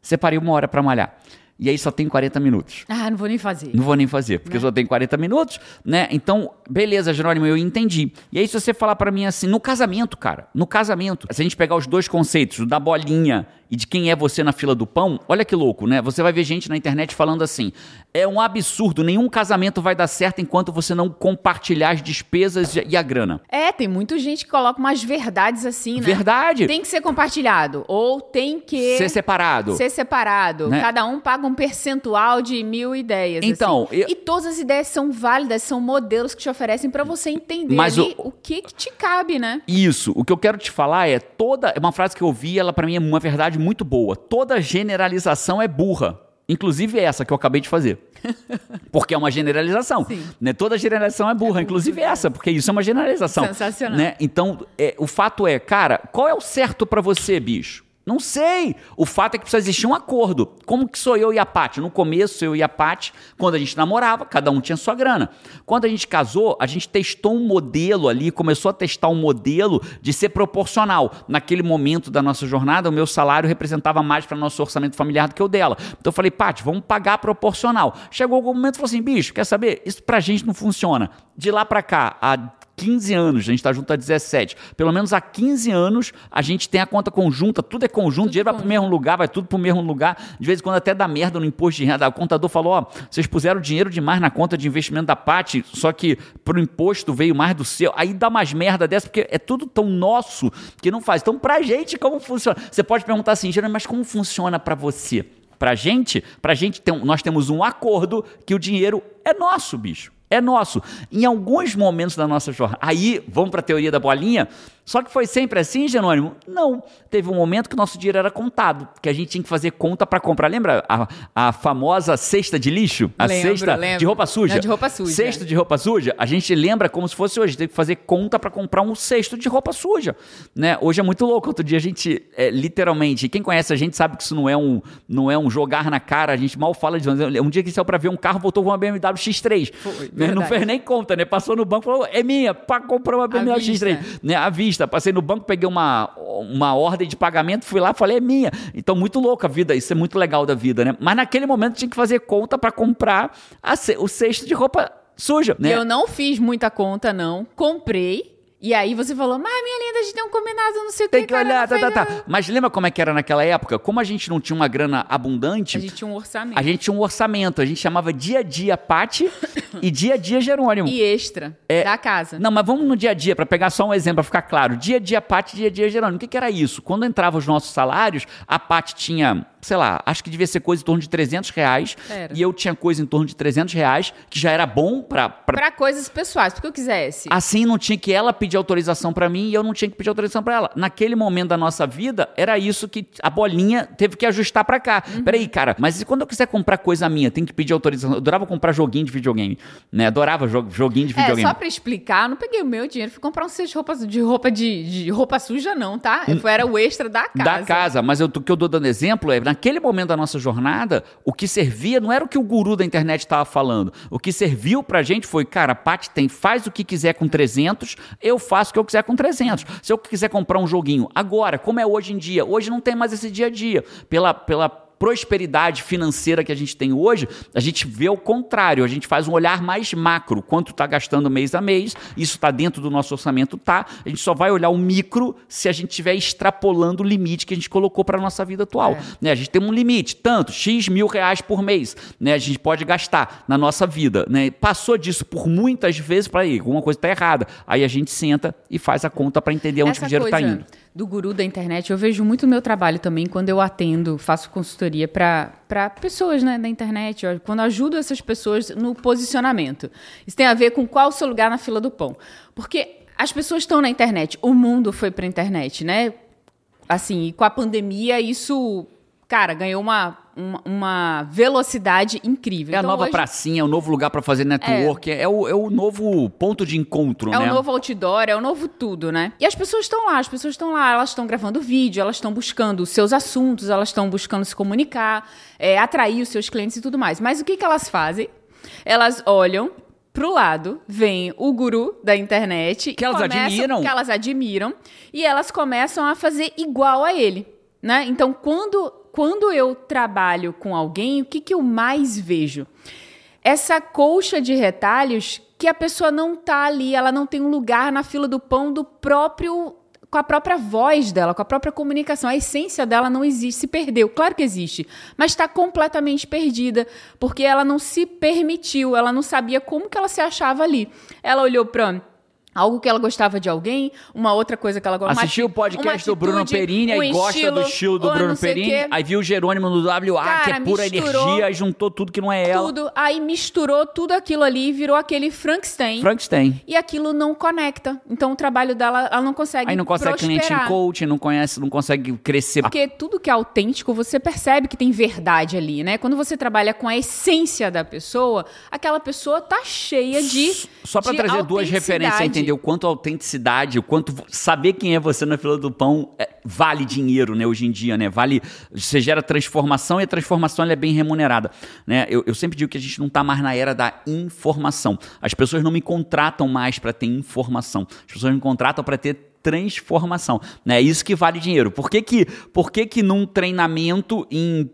Separei uma hora para malhar e aí só tem 40 minutos. Ah, não vou nem fazer. Não vou nem fazer, porque né? só tem 40 minutos, né? Então, beleza, Jerônimo, eu entendi. E aí se você falar para mim assim, no casamento, cara, no casamento, se a gente pegar os dois conceitos, o da bolinha e de quem é você na fila do pão, olha que louco, né? Você vai ver gente na internet falando assim: é um absurdo, nenhum casamento vai dar certo enquanto você não compartilhar as despesas e a grana. É, tem muita gente que coloca umas verdades assim, né? Verdade. Tem que ser compartilhado, ou tem que. Ser separado. Ser separado. Né? Cada um paga um percentual de mil ideias. Então, assim. eu- e todas as ideias são válidas, são modelos que te oferecem pra você entender Mas ali o- o... que que te cabe, né? Isso. O que eu quero te falar é toda. É uma frase que eu vi, ela pra mim é uma verdade muito boa. Toda generalização é burra. Inclusive essa que eu acabei de fazer. <laughs> Porque é uma generalização. Sim. Né? Toda generalização é burra, inclusive essa, porque isso é uma generalização. Sensacional. Né? Então, é, o fato é, cara, qual é o certo pra você, bicho? Não sei. O fato é que precisa existir um acordo. Como que sou eu e a Paty? No começo, eu e a Paty, quando a gente namorava, cada um tinha sua grana. Quando a gente casou, a gente testou um modelo ali, começou a testar um modelo de ser proporcional. Naquele momento da nossa jornada, o meu salário representava mais para nosso orçamento familiar do que o dela. Então eu falei, Paty, vamos pagar proporcional. Chegou algum momento e falou assim, bicho, quer saber? Isso pra gente não funciona. De lá pra cá, há 15 anos, a gente está junto há 17. Pelo menos há 15 anos a gente tem a conta conjunta, tudo é conjunto, dinheiro vai para o mesmo lugar, vai tudo para o mesmo lugar. De vez em quando até dá merda no imposto de renda. O contador falou: ó, vocês puseram dinheiro demais na conta de investimento da Pati, só que pro imposto veio mais do seu. Aí dá mais merda dessa, porque é tudo tão nosso que não faz. Então, pra gente, como funciona? Você pode perguntar assim, Geraldo, mas como funciona para você? Pra gente, pra gente tem, nós temos um acordo que o dinheiro é nosso, bicho. É nosso. Em alguns momentos da nossa jornada. Aí, vamos para a teoria da bolinha. Só que foi sempre assim, Jerônimo? Não. Teve um momento que o nosso dinheiro era contado, que a gente tinha que fazer conta para comprar. Lembra a, a famosa cesta de lixo? A Lembro, cesta lembro. de roupa suja? Não, de roupa suja. Cesta de roupa suja. A gente lembra como se fosse hoje. Teve que fazer conta para comprar um cesto de roupa suja. Né? Hoje é muito louco. Outro dia a gente, é, literalmente, quem conhece a gente sabe que isso não é um, não é um jogar na cara. A gente mal fala de. Um dia que saiu para ver um carro, voltou com uma BMW X3. Foi, né? Não fez nem conta, né? Passou no banco e falou: é minha, para comprar uma BMW vista. X3. Né? À vista. Passei no banco, peguei uma, uma ordem de pagamento, fui lá falei: é minha. Então, muito louca a vida. Isso é muito legal da vida, né? Mas naquele momento tinha que fazer conta para comprar a o cesto de roupa suja. Né? Eu não fiz muita conta, não. Comprei. E aí você falou, mas minha linda, a gente tem um combinado, não sei o Tem que, que cara, olhar, tá, tá, tá. Mas lembra como é que era naquela época? Como a gente não tinha uma grana abundante, A gente tinha um orçamento. a gente tinha um orçamento. A gente chamava dia a dia Pati <laughs> e dia a dia Jerônimo. E extra É- da casa. Não, mas vamos no dia a dia, para pegar só um exemplo, para ficar claro. Dia a dia Pati, dia a dia Jerônimo. O que, que era isso? Quando entravam os nossos salários, a Pati tinha, sei lá, acho que devia ser coisa em torno de 300 reais. Era. E eu tinha coisa em torno de 300 reais, que já era bom para Pra coisas pessoais, porque eu quisesse. Assim não tinha que ela pedir autorização pra mim e eu não tinha que pedir autorização pra ela. Naquele momento da nossa vida, era isso que a bolinha teve que ajustar pra cá. Uhum. Peraí, cara, mas e quando eu quiser comprar coisa minha, tem que pedir autorização? Eu adorava comprar joguinho de videogame, né? Adorava jo- joguinho de É, videogame. só pra explicar, eu não peguei o meu dinheiro, fui comprar um cesto de roupa, de roupa de, de roupa suja, não, tá? Foi, era o extra da casa. Da casa, mas eu- o que eu tô dando exemplo é, naquele momento da nossa jornada, o que servia não era o que o guru da internet estava falando. O que serviu pra gente foi, cara, Paty tem, faz o que quiser com 300, eu faço o que eu quiser com 300. Se eu quiser comprar um joguinho, agora, como é hoje em dia, hoje não tem mais esse dia a dia. Pela, pela prosperidade financeira que a gente tem hoje, a gente vê o contrário, a gente faz um olhar mais macro, quanto está gastando mês a mês, isso está dentro do nosso orçamento, tá? A gente só vai olhar o micro se a gente estiver extrapolando o limite que a gente colocou para a nossa vida atual. É. Né? A gente tem um limite, tanto, X mil reais por mês, né? A gente pode gastar na nossa vida, né? Passou disso por muitas vezes para aí, alguma coisa está errada. Aí a gente senta e faz a conta para entender onde que o dinheiro está indo. Do guru da internet, eu vejo muito o meu trabalho também quando eu atendo, faço consultoria para pessoas né, da internet, quando ajudo essas pessoas no posicionamento. Isso tem a ver com qual o seu lugar na fila do pão. Porque as pessoas estão na internet, o mundo foi para a internet, né? Assim, e com a pandemia, isso, cara, ganhou uma, uma, uma velocidade incrível. É a Então, nova hoje- pracinha, é o novo lugar para fazer network, é, o, é o novo ponto de encontro, É né? o novo outdoor, é o novo tudo, né? E as pessoas estão lá, as pessoas estão lá, elas estão gravando vídeo, elas estão buscando os seus assuntos, elas estão buscando se comunicar, é, atrair os seus clientes e tudo mais. Mas o que, que elas fazem? Elas olham pro lado, vem o guru da internet Que elas começam- admiram. que elas admiram e elas começam a fazer igual a ele, né? Então, quando quando eu trabalho com alguém, o que, que eu mais vejo? essa colcha de retalhos que a pessoa não tá ali, ela não tem um lugar na fila do pão do próprio com a própria voz dela, com a própria comunicação. A essência dela não existe, se perdeu. Claro que existe, mas está completamente perdida, porque ela não se permitiu, ela não sabia como que ela se achava ali. Ela olhou para Algo que ela gostava de alguém, uma outra coisa que ela gostava. Assistiu o podcast do Bruno Perini, um aí gosta estilo, do estilo do Bruno Perini, aí viu o Jerônimo no WA, que é Cara, pura misturou energia, aí juntou tudo que não é ela. Tudo, aí misturou tudo aquilo ali e virou aquele Frankenstein. Frankenstein. E aquilo não conecta. Então o trabalho dela, ela não consegue Aí não consegue cliente em prosperar. coaching, não conhece, não consegue crescer. Porque tudo que é autêntico, você percebe que tem verdade ali, né? Quando você trabalha com a essência da pessoa, aquela pessoa tá cheia de. Só para trazer duas referências, autenticidade. O quanto autenticidade, o quanto saber quem é você na fila do pão é, vale dinheiro, né, hoje em dia, né? Vale, você gera transformação e a transformação é bem remunerada, né? Eu, eu sempre digo que a gente não tá mais na era da informação. As pessoas não me contratam mais para ter informação. As pessoas me contratam para ter transformação, né? Isso que vale dinheiro. Por que que, por que, que num treinamento em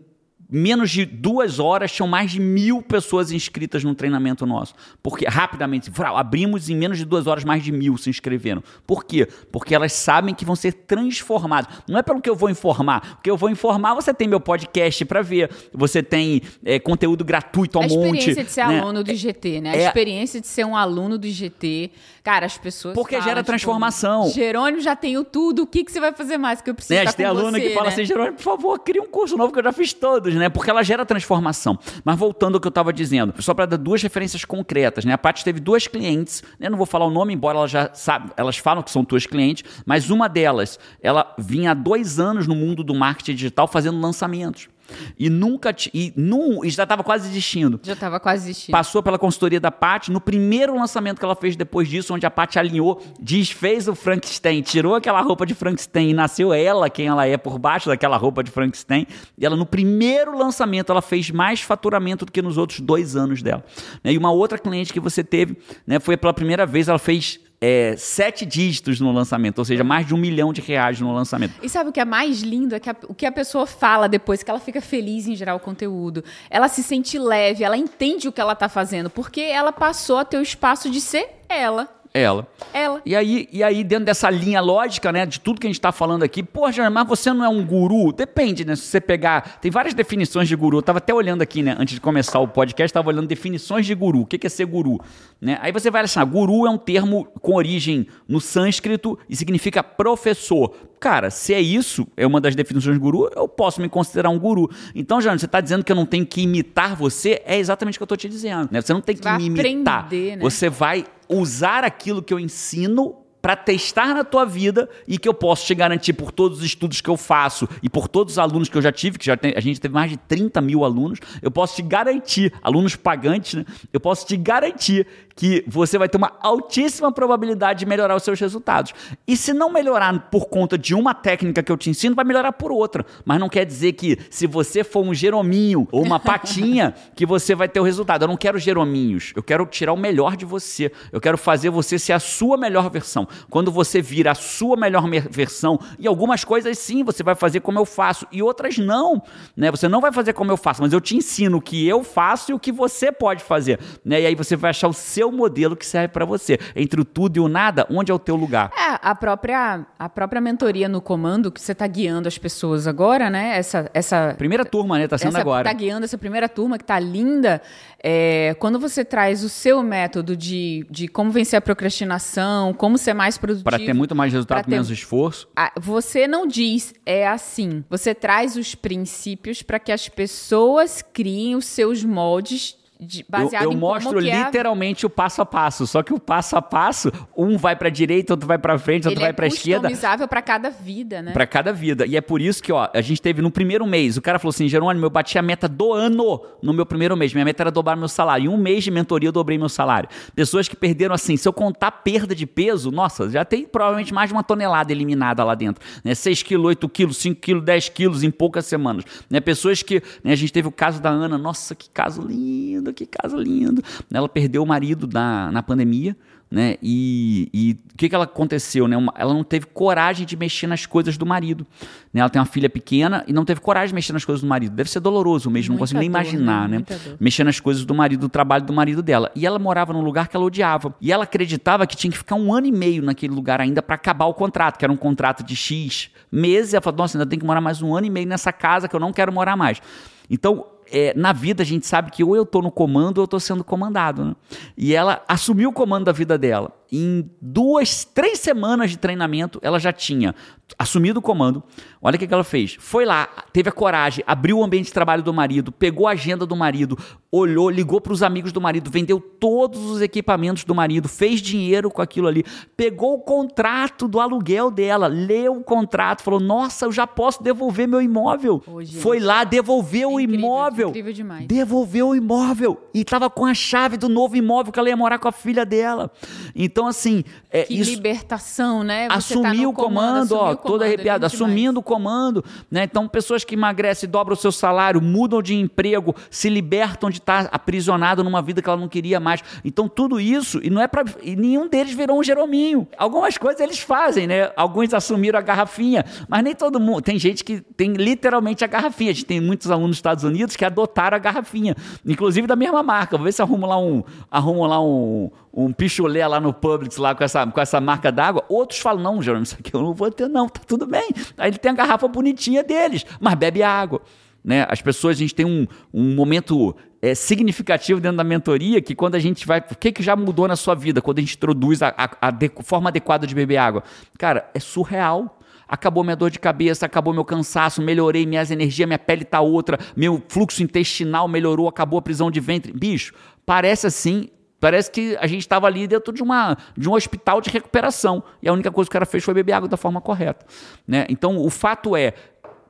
menos de duas horas tinham mais de mil pessoas inscritas no treinamento nosso. Porque rapidamente, abrimos em menos de duas horas mais de mil se inscreveram. Por quê? Porque elas sabem que vão ser transformadas. Não é pelo que eu vou informar. O que eu vou informar, você tem meu podcast para ver, você tem é, conteúdo gratuito ao A monte. experiência de ser né? aluno do IGT, né? A É- experiência de ser um aluno do IGT. Cara, as pessoas. Porque falam, gera tipo, transformação. Jerônimo, já tenho tudo. O que, que você vai fazer mais? Que eu preciso Né? estar Tem aluno você, que fala né? assim, Jerônimo, por favor, cria um curso novo que eu já fiz todos, né? Porque ela gera transformação. Mas voltando ao que eu estava dizendo, só para dar duas referências concretas, né? A Paty teve duas clientes, né? não vou falar o nome, embora ela já sabe, elas falam que são tuas clientes, mas uma delas, ela vinha há dois anos no mundo do marketing digital fazendo lançamentos. E nunca, e, num, e já estava quase desistindo. Já tava quase desistindo. Passou pela consultoria da Paty, no primeiro lançamento que ela fez depois disso, onde a Paty alinhou, desfez o Frankenstein, tirou aquela roupa de Frankenstein e nasceu ela, quem ela é por baixo daquela roupa de Frankenstein. E ela, no primeiro lançamento, ela fez mais faturamento do que nos outros dois anos dela. Né, E uma outra cliente que você teve, né, foi pela primeira vez, ela fez é, sete dígitos no lançamento, ou seja, mais de um milhão de reais no lançamento. E sabe o que é mais lindo? É que a- o que a pessoa fala depois, que ela fica feliz em gerar o conteúdo. Ela se sente leve, ela entende o que ela tá fazendo, porque ela passou a ter o espaço de ser ela. Ela. Ela. E aí, e aí, dentro dessa linha lógica, né, de tudo que a gente está falando aqui, pô, mas você não é um guru? Depende, né? Se você pegar. Tem várias definições de guru. Eu tava até olhando aqui, né? Antes de começar o podcast, estava olhando definições de guru. O que que é ser guru? Né? Aí você vai achar, guru é um termo com origem no sânscrito e significa professor. Cara, se é isso, é uma das definições de guru, eu posso me considerar um guru. Então, Jana, você está dizendo que eu não tenho que imitar você? É exatamente o que eu estou te dizendo. Né? Você não tem que vai me imitar. aprender, né? Você vai usar aquilo que eu ensino para testar na tua vida e que eu posso te garantir por todos os estudos que eu faço e por todos os alunos que eu já tive, que já tem, a gente teve mais de 30 mil alunos, eu posso te garantir, alunos pagantes, né? Eu posso te garantir que você vai ter uma altíssima probabilidade de melhorar os seus resultados. E se não melhorar por conta de uma técnica que eu te ensino, vai melhorar por outra. Mas não quer dizer que se você for um jerominho ou uma patinha, <laughs> que você vai ter o resultado. Eu não quero jerominhos. Eu quero tirar o melhor de você. Eu quero fazer você ser a sua melhor versão. Quando você vira a sua melhor me- versão, e algumas coisas sim, você vai fazer como eu faço, e outras não. Né? Você não vai fazer como eu faço, mas eu te ensino o que eu faço e o que você pode fazer. Né? E aí você vai achar o seu modelo que serve para você. Entre o tudo e o nada, onde é o teu lugar? É, a própria, a própria mentoria no comando, que você está guiando as pessoas agora, né? Essa, essa, Primeira turma, né? Tá sendo essa agora. tá guiando essa primeira turma que tá linda. É, quando você traz o seu método de, de como vencer a procrastinação, como ser mais produtivo. Para ter muito mais resultado com menos esforço. Ah, Você não diz é assim. Você traz os princípios para que as pessoas criem os seus moldes de, Eu, baseado eu em mostro é literalmente o passo a passo. Só que o passo a passo, um vai para direita, outro vai para frente, outro ele vai é para esquerda. customizável para cada vida, né? Pra cada vida. E é por isso que, ó, a gente teve no primeiro mês, o cara falou assim, Jerônimo, eu bati a meta do ano no meu primeiro mês. Minha meta era dobrar meu salário. Em um mês de mentoria eu dobrei meu salário. Pessoas que perderam, assim, se eu contar perda de peso, nossa, já tem provavelmente mais de uma tonelada eliminada lá dentro. Né? 6 quilos, 8 quilos, 5 quilos, 10 quilos em poucas semanas. Né? Pessoas que, né, a gente teve o caso da Ana, nossa, que caso lindo, que caso lindo. Ela perdeu o marido na, na pandemia, né? E o que, que ela aconteceu, né? Uma- ela não teve coragem de mexer nas coisas do marido. Né? Ela tem uma filha pequena e não teve coragem de mexer nas coisas do marido. Deve ser doloroso mesmo, não Muita consigo nem imaginar, né? né? Mexer nas coisas do marido, do trabalho do marido dela. E ela morava num lugar que ela odiava. E ela acreditava que tinha que ficar um ano e meio naquele lugar ainda para acabar o contrato, que era um contrato de X meses. Ela falou: nossa, ainda tem que morar mais um ano e meio nessa casa que eu não quero morar mais. Então, é, na vida a gente sabe que ou eu tô no comando ou eu tô sendo comandado, né? E ela assumiu o comando da vida dela. em duas, três semanas de treinamento, ela já tinha assumido o comando. Olha o que, que ela fez. Foi lá, teve a coragem, abriu o ambiente de trabalho do marido, pegou a agenda do marido, olhou, ligou para os amigos do marido, vendeu todos os equipamentos do marido, fez dinheiro com aquilo ali, pegou o contrato do aluguel dela, leu o contrato, falou: Nossa, eu já posso devolver meu imóvel. Oh, Foi lá, devolveu é incrível, o imóvel. Incrível demais. Devolveu o imóvel. E estava com a chave do novo imóvel que ela ia morar com a filha dela. Então, assim. É, que isso, libertação, né? Você tá assumir tá o comando, comando ó, toda arrepiada, é assumindo o comando. Né? Então, pessoas que emagrecem, dobram o seu salário, mudam de emprego, se libertam de estar aprisionado numa vida que ela não queria mais. Então, tudo isso, e não é para. nenhum deles virou um Jerominho. Algumas coisas eles fazem, né? Alguns assumiram a garrafinha, mas nem todo mundo. Tem gente que tem literalmente a garrafinha. A gente tem muitos alunos nos Estados Unidos que adotaram a garrafinha, inclusive da mesma marca. Vou ver se arrumo lá um, arrumo lá um, um pichulé lá no Publix lá com essa, com essa marca d'água. Outros falam, não, Jerônimo, isso aqui eu não vou ter não, tá tudo bem. Aí ele tem a garrafa bonitinha deles, mas bebe água. Né? As pessoas, a gente tem um, um momento é, significativo dentro da mentoria que quando a gente vai. O que, que já mudou na sua vida quando a gente introduz a, a, a de, forma adequada de beber água? Cara, é surreal. Acabou minha dor de cabeça, acabou meu cansaço, melhorei minhas energias, minha pele tá outra, meu fluxo intestinal melhorou, acabou a prisão de ventre. Bicho, parece assim Parece que a gente estava ali dentro de, uma, de um hospital de recuperação. E a única coisa que o cara fez foi beber água da forma correta. Né? Então, o fato é,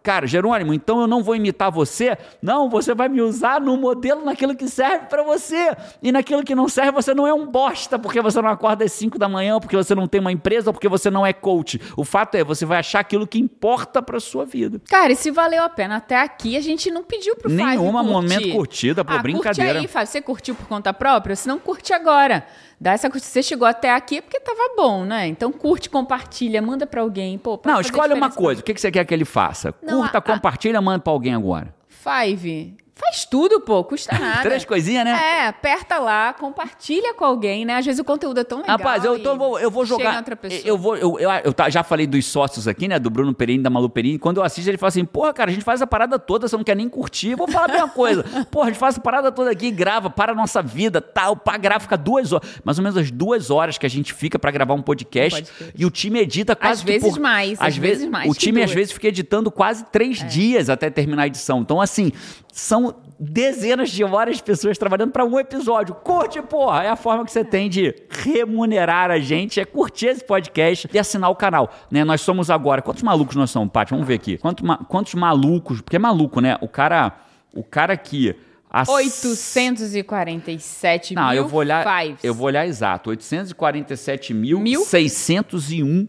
Cara, Jerônimo, então eu não vou imitar você. Não, você vai me usar no modelo naquilo que serve para você. E naquilo que não serve, você não é um bosta porque você não acorda às 5 da manhã, porque você não tem uma empresa, ou porque você não é coach. O fato é, você vai achar aquilo que importa para sua vida. Cara, e se valeu a pena até aqui, a gente não pediu pro Nenhuma momento curtida, pô, ah, brincadeira. Curte aí, Fábio. Você curtiu por conta própria? Se não, curte agora. Dá essa curtida. Você chegou até aqui porque tava bom, né? Então curte, compartilha, manda para alguém. Pô, não, escolhe uma coisa. O que você quer que ele faça? Não, Curta, a, compartilha, manda para alguém agora. Five. Faz tudo, pô, custa <laughs> nada. Três coisinhas, né? É, aperta lá, compartilha com alguém, né? Às vezes o conteúdo é tão legal. Rapaz, eu, vou, eu vou jogar. Outra pessoa. Eu vou, eu, eu, eu, já falei dos sócios aqui, né? Do Bruno Perini, da Malu Perini. Quando eu assisto, ele fala assim: porra, cara, a gente faz a parada toda, você não quer nem curtir. Vou falar a mesma <laughs> coisa. Porra, a gente faz a parada toda aqui, grava, para a nossa vida, tal, pá, grava, fica duas horas. Mais ou menos as duas horas que a gente fica para gravar um podcast. podcast. E o time edita quase. Às vezes por, mais. Às, vezes, mais. O time, às vezes, fica editando quase três é. dias até terminar a edição. Então, assim, são dezenas de horas de pessoas trabalhando para um episódio. Curte, porra! É a forma que você tem de remunerar a gente, é curtir esse podcast e assinar o canal. Né? Nós somos agora. Quantos malucos nós somos, Paty? Vamos ver aqui. Quanto, quantos malucos? Porque é maluco, né? O cara. O cara que. As... 847 Não, mil eu vou olhar, fives. Eu vou olhar exato. 847.601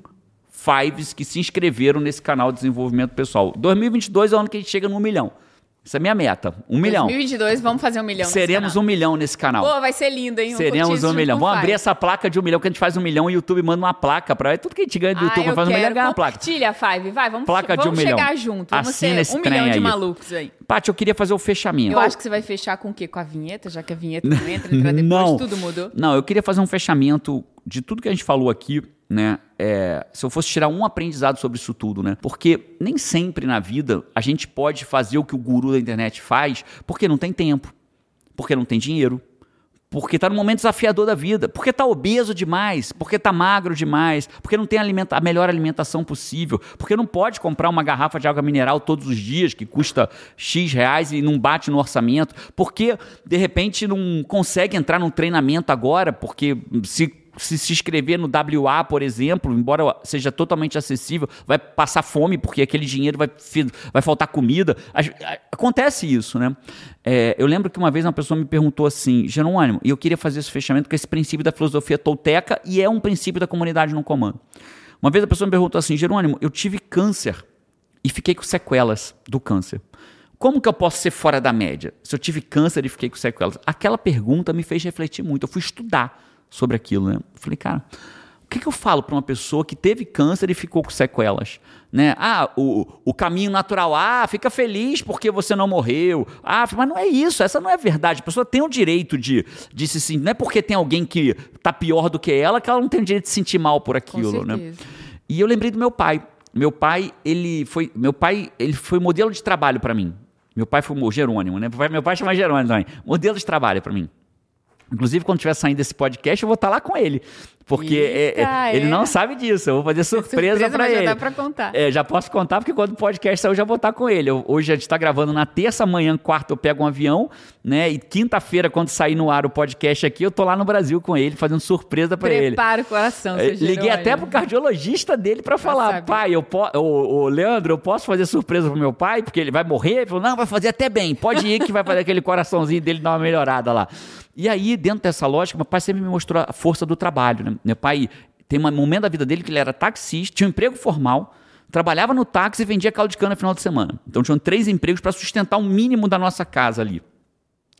fives que se inscreveram nesse canal de desenvolvimento pessoal. 2022 é o ano que a gente chega no milhão. Essa é a minha meta. Um milhão. 2022, vamos fazer um milhão Seremos um milhão nesse canal. Pô, vai ser lindo, hein? Seremos um milhão. Vamos abrir essa placa de um milhão, que a gente faz um milhão e o YouTube manda uma placa para Tudo que a gente ganha do ah, YouTube, faz um milhão ganha uma placa. Compartilha, Five, vai, vamos, placa vamos de um chegar milhão. junto. Vamos Assina ser um milhão de aí. malucos aí. Paty, eu queria fazer o fechamento. Eu acho que você vai fechar com o quê? Com a vinheta, já que a vinheta não entra, entra <laughs> depois, não. tudo mudou. Não, eu queria fazer um fechamento de tudo que a gente falou aqui né? É, se eu fosse tirar um aprendizado sobre isso tudo, né? Porque nem sempre na vida a gente pode fazer o que o guru da internet faz porque não tem tempo, porque não tem dinheiro, porque está no momento desafiador da vida, porque está obeso demais, porque está magro demais, porque não tem alimenta a melhor alimentação possível, porque não pode comprar uma garrafa de água mineral todos os dias que custa X reais e não bate no orçamento, porque de repente não consegue entrar num treinamento agora, porque se se se inscrever no WA, por exemplo, embora seja totalmente acessível, vai passar fome porque aquele dinheiro vai, vai faltar comida. Acontece isso, né? É, eu lembro que uma vez uma pessoa me perguntou assim, Jerônimo, e eu queria fazer esse fechamento com esse princípio da filosofia tolteca e é um princípio da comunidade no comando. Uma vez a pessoa me perguntou assim, Jerônimo, eu tive câncer e fiquei com sequelas do câncer. Como que eu posso ser fora da média? Se eu tive câncer e fiquei com sequelas? Aquela pergunta me fez refletir muito. Eu fui estudar sobre aquilo. Né? Falei, cara, o que, que eu falo para uma pessoa que teve câncer e ficou com sequelas? Né? Ah, o, o caminho natural. Ah, fica feliz porque você não morreu. Ah, mas não é isso. Essa não é verdade. A pessoa tem o direito de, de se sentir. Não é porque tem alguém que tá pior do que ela que ela não tem o direito de se sentir mal por aquilo. né? E eu lembrei do meu pai. Meu pai, ele foi, meu pai, ele foi modelo de trabalho para mim. Meu pai foi o Jerônimo, né? Meu pai chama Jerônimo também. Modelo de trabalho para mim. Inclusive, quando estiver saindo esse podcast, eu vou estar lá com ele. Porque é, Eita, é, ele é. não sabe disso. Eu vou fazer <laughs> surpresa, Surpresa, pra mas já ele. dá pra contar. É, já posso contar, porque quando o podcast sair, eu já vou estar com ele. Eu- hoje a gente está gravando na terça, amanhã, quarta, eu pego um avião, né? E quinta-feira, quando sair no ar o podcast aqui, eu tô lá no Brasil com ele, fazendo surpresa pra ele. Prepara o coração, É, seu Liguei Jerônimo. até pro cardiologista dele pra falar, pai, eu po o, o Leandro, eu posso fazer surpresa pro meu pai, porque ele vai morrer? Ele falou, não, vai fazer até bem, pode ir que vai fazer aquele coraçãozinho dele dar uma melhorada lá. E aí, dentro dessa lógica, meu pai sempre me mostrou a força do trabalho, né? Meu pai tem um momento da vida dele que ele era taxista, tinha um emprego formal, trabalhava no táxi e vendia caldo de cana no final de semana. Então tinham três empregos para sustentar o mínimo da nossa casa ali.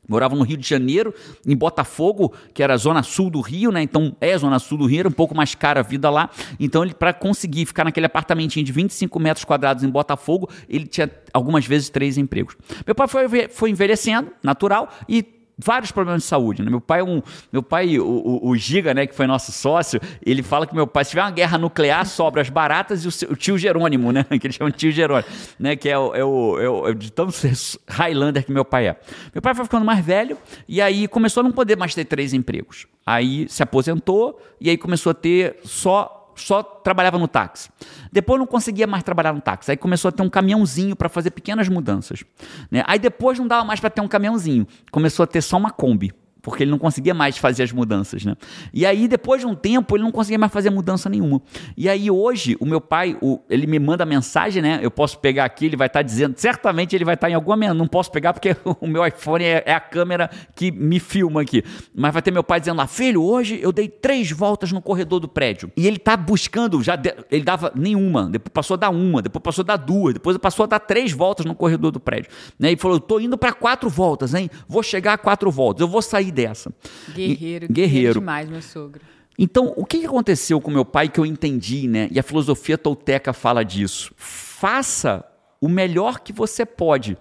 Morava no Rio de Janeiro, em Botafogo, que era a zona sul do Rio, né? Então é a zona sul do Rio, era um pouco mais cara a vida lá. Então ele para conseguir ficar naquele apartamentinho de 25 metros quadrados em Botafogo, ele tinha algumas vezes três empregos. Meu pai foi, foi envelhecendo, natural, e vários problemas de saúde. Né? Meu pai, é um, meu pai o, o- o Giga, né, que foi nosso sócio, ele fala que meu pai, se tiver uma guerra nuclear, sobra as baratas e o, o tio Jerônimo, né, <laughs> que eles chamam de tio Jerônimo, né, que é o, é o, é o- é de tão <laughs> Highlander que meu pai é. Meu pai foi ficando mais velho e aí começou a não poder mais ter três empregos. Aí se aposentou e aí começou a ter só só trabalhava no táxi. Depois não conseguia mais trabalhar no táxi. Aí começou a ter um caminhãozinho para fazer pequenas mudanças. Né? Aí depois não dava mais para ter um caminhãozinho. Começou a ter só uma Kombi. Porque ele não conseguia mais fazer as mudanças, né? E aí, depois de um tempo, ele não conseguia mais fazer mudança nenhuma. E aí, hoje, o meu pai, o- ele me manda mensagem, né? Eu posso pegar aqui, ele vai estar dizendo, certamente ele vai estar em alguma. Não posso pegar porque <laughs> o meu iPhone é, é a câmera que me filma aqui. Mas vai ter meu pai dizendo lá, filho, hoje eu dei três voltas no corredor do prédio. E ele tá buscando, já de- ele dava nenhuma, depois passou a dar uma, depois passou a dar duas, depois passou a dar três voltas no corredor do prédio. Né? E falou: eu tô indo para quatro voltas, hein? Vou chegar a quatro voltas, eu vou sair dessa. Guerreiro, E- guerreiro. demais, meu sogro. Então, o que que aconteceu com meu pai que eu entendi, né? E a filosofia tolteca fala disso. Faça o melhor que você pode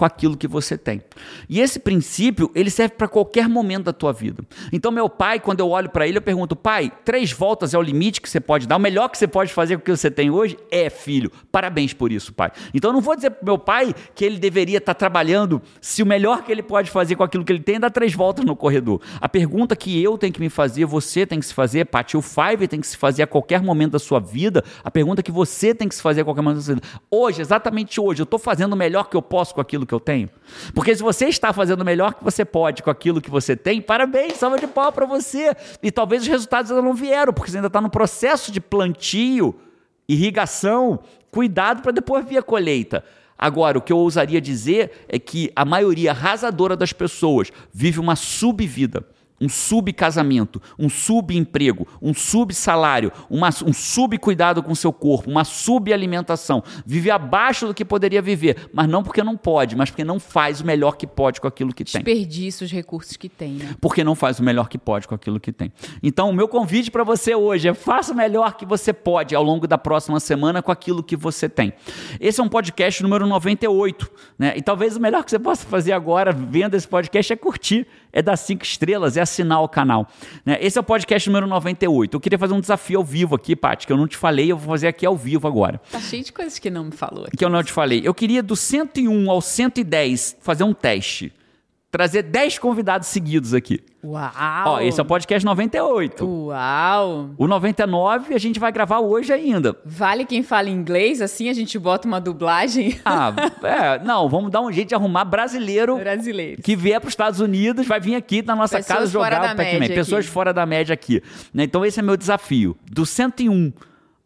com aquilo que você tem. E esse princípio, ele serve para qualquer momento da tua vida. Então, meu pai, quando eu olho para ele, eu pergunto: "Pai, três voltas é o limite que você pode dar? O melhor que você pode fazer com o que você tem hoje é, filho. Parabéns por isso, pai." Então, eu não vou dizer pro meu pai que ele deveria estar trabalhando se o melhor que ele pode fazer com aquilo que ele tem é dar três voltas no corredor. A pergunta que eu tenho que me fazer, você tem que se fazer, Paty, o Five tem que se fazer a qualquer momento da sua vida, a pergunta que você tem que se fazer a qualquer momento da sua vida. Hoje, exatamente hoje, eu estou fazendo o melhor que eu posso com aquilo que eu tenho? Porque se você está fazendo o melhor que você pode com aquilo que você tem, parabéns, salva de pau para você. E talvez os resultados ainda não vieram, porque você ainda está no processo de plantio, irrigação, cuidado para depois vir a colheita. Agora, o que eu ousaria dizer é que a maioria arrasadora das pessoas vive uma subvida, um subcasamento, um subemprego, um subsalário, uma, um subcuidado com seu corpo, uma subalimentação. Vive abaixo do que poderia viver, mas não porque não pode, mas porque não faz o melhor que pode com aquilo que tem Desperdiça os recursos que tem, né? porque não faz o melhor que pode com aquilo que tem. Então, o meu convite para você hoje é faça o melhor que você pode ao longo da próxima semana com aquilo que você tem. Esse é um podcast número 98, né? E talvez o melhor que você possa fazer agora, vendo esse podcast, é curtir, é dar cinco estrelas, é assinar o canal. né? Esse é o podcast número 98. Eu queria fazer um desafio ao vivo aqui, Paty, que eu não te falei, eu vou fazer aqui ao vivo agora Tá cheio de coisas que não me falou aqui. que eu não te falei. Eu queria do 101 ao 110 fazer um teste. Trazer 10 convidados seguidos aqui. Uau! Ó, esse é o podcast 98. Uau! O 99 a gente vai gravar hoje ainda. Vale quem fala inglês, assim a gente bota uma dublagem Ah, é, não, vamos dar um jeito de arrumar brasileiro brasileira. que vier para os Estados Unidos, vai vir aqui na nossa Pessoas casa jogar o Pac-Man. Pessoas aqui. fora da média aqui. Né? Então esse é meu desafio. Do 101.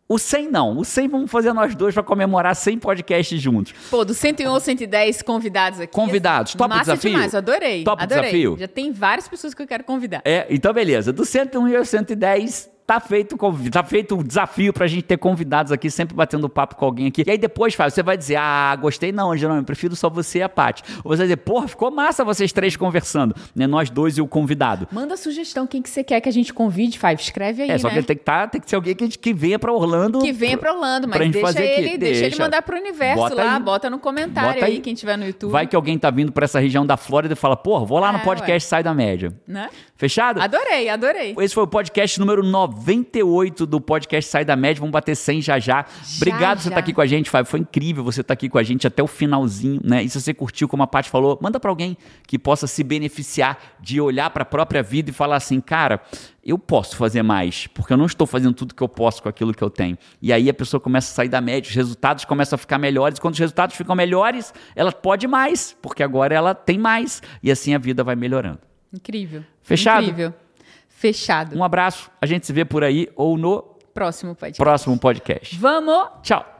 O 100 não. O 100 vamos fazer nós dois para comemorar 100 podcasts juntos. Pô, do 101 ou 110 convidados aqui. Convidados, assim, massa desafio? demais, eu adorei. Topa o adorei. desafio? Já tem várias pessoas que eu quero convidar. É, então beleza. Do 101 ao 110 tá feito, tá feito o desafio pra gente ter convidados aqui, sempre batendo papo com alguém aqui. E aí depois, Fábio, você vai dizer, ah, gostei não, eu prefiro só você e a Paty. Ou você vai dizer, porra, ficou massa vocês três conversando, né? Nós dois e o convidado. Manda sugestão, quem que você quer que a gente convide, Five? Escreve aí, É, só né? que ele tem que, tá, tem que ser alguém que, gente- que venha pra Orlando. Que venha pra Orlando, pra mas gente deixa fazer aqui. ele, deixa ele mandar pro universo Bota lá, aí. bota no comentário Bota aí, aí. quem tiver no YouTube. Vai que alguém tá vindo pra essa região da Flórida e fala, porra, vou lá no É, podcast Sai da Média. Né? Fechado? Adorei, adorei. Esse foi o podcast número 98 do podcast Sai da Média. Vamos bater 100 já já. Obrigado por você já. estar aqui com a gente, Fábio. Foi incrível você estar aqui com a gente até o finalzinho, né? E se você curtiu, como a Paty falou, manda para alguém que possa se beneficiar de olhar para a própria vida e falar assim, cara, eu posso fazer mais, porque eu não estou fazendo tudo que eu posso com aquilo que eu tenho. E aí a pessoa começa a sair da média, os resultados começam a ficar melhores. Quando os resultados ficam melhores, ela pode mais, porque agora ela tem mais. E assim a vida vai melhorando. Incrível. Fechado? Incrível. Fechado. Um abraço, a gente se vê por aí ou no Próximo podcast. próximo podcast. Vamos! Tchau.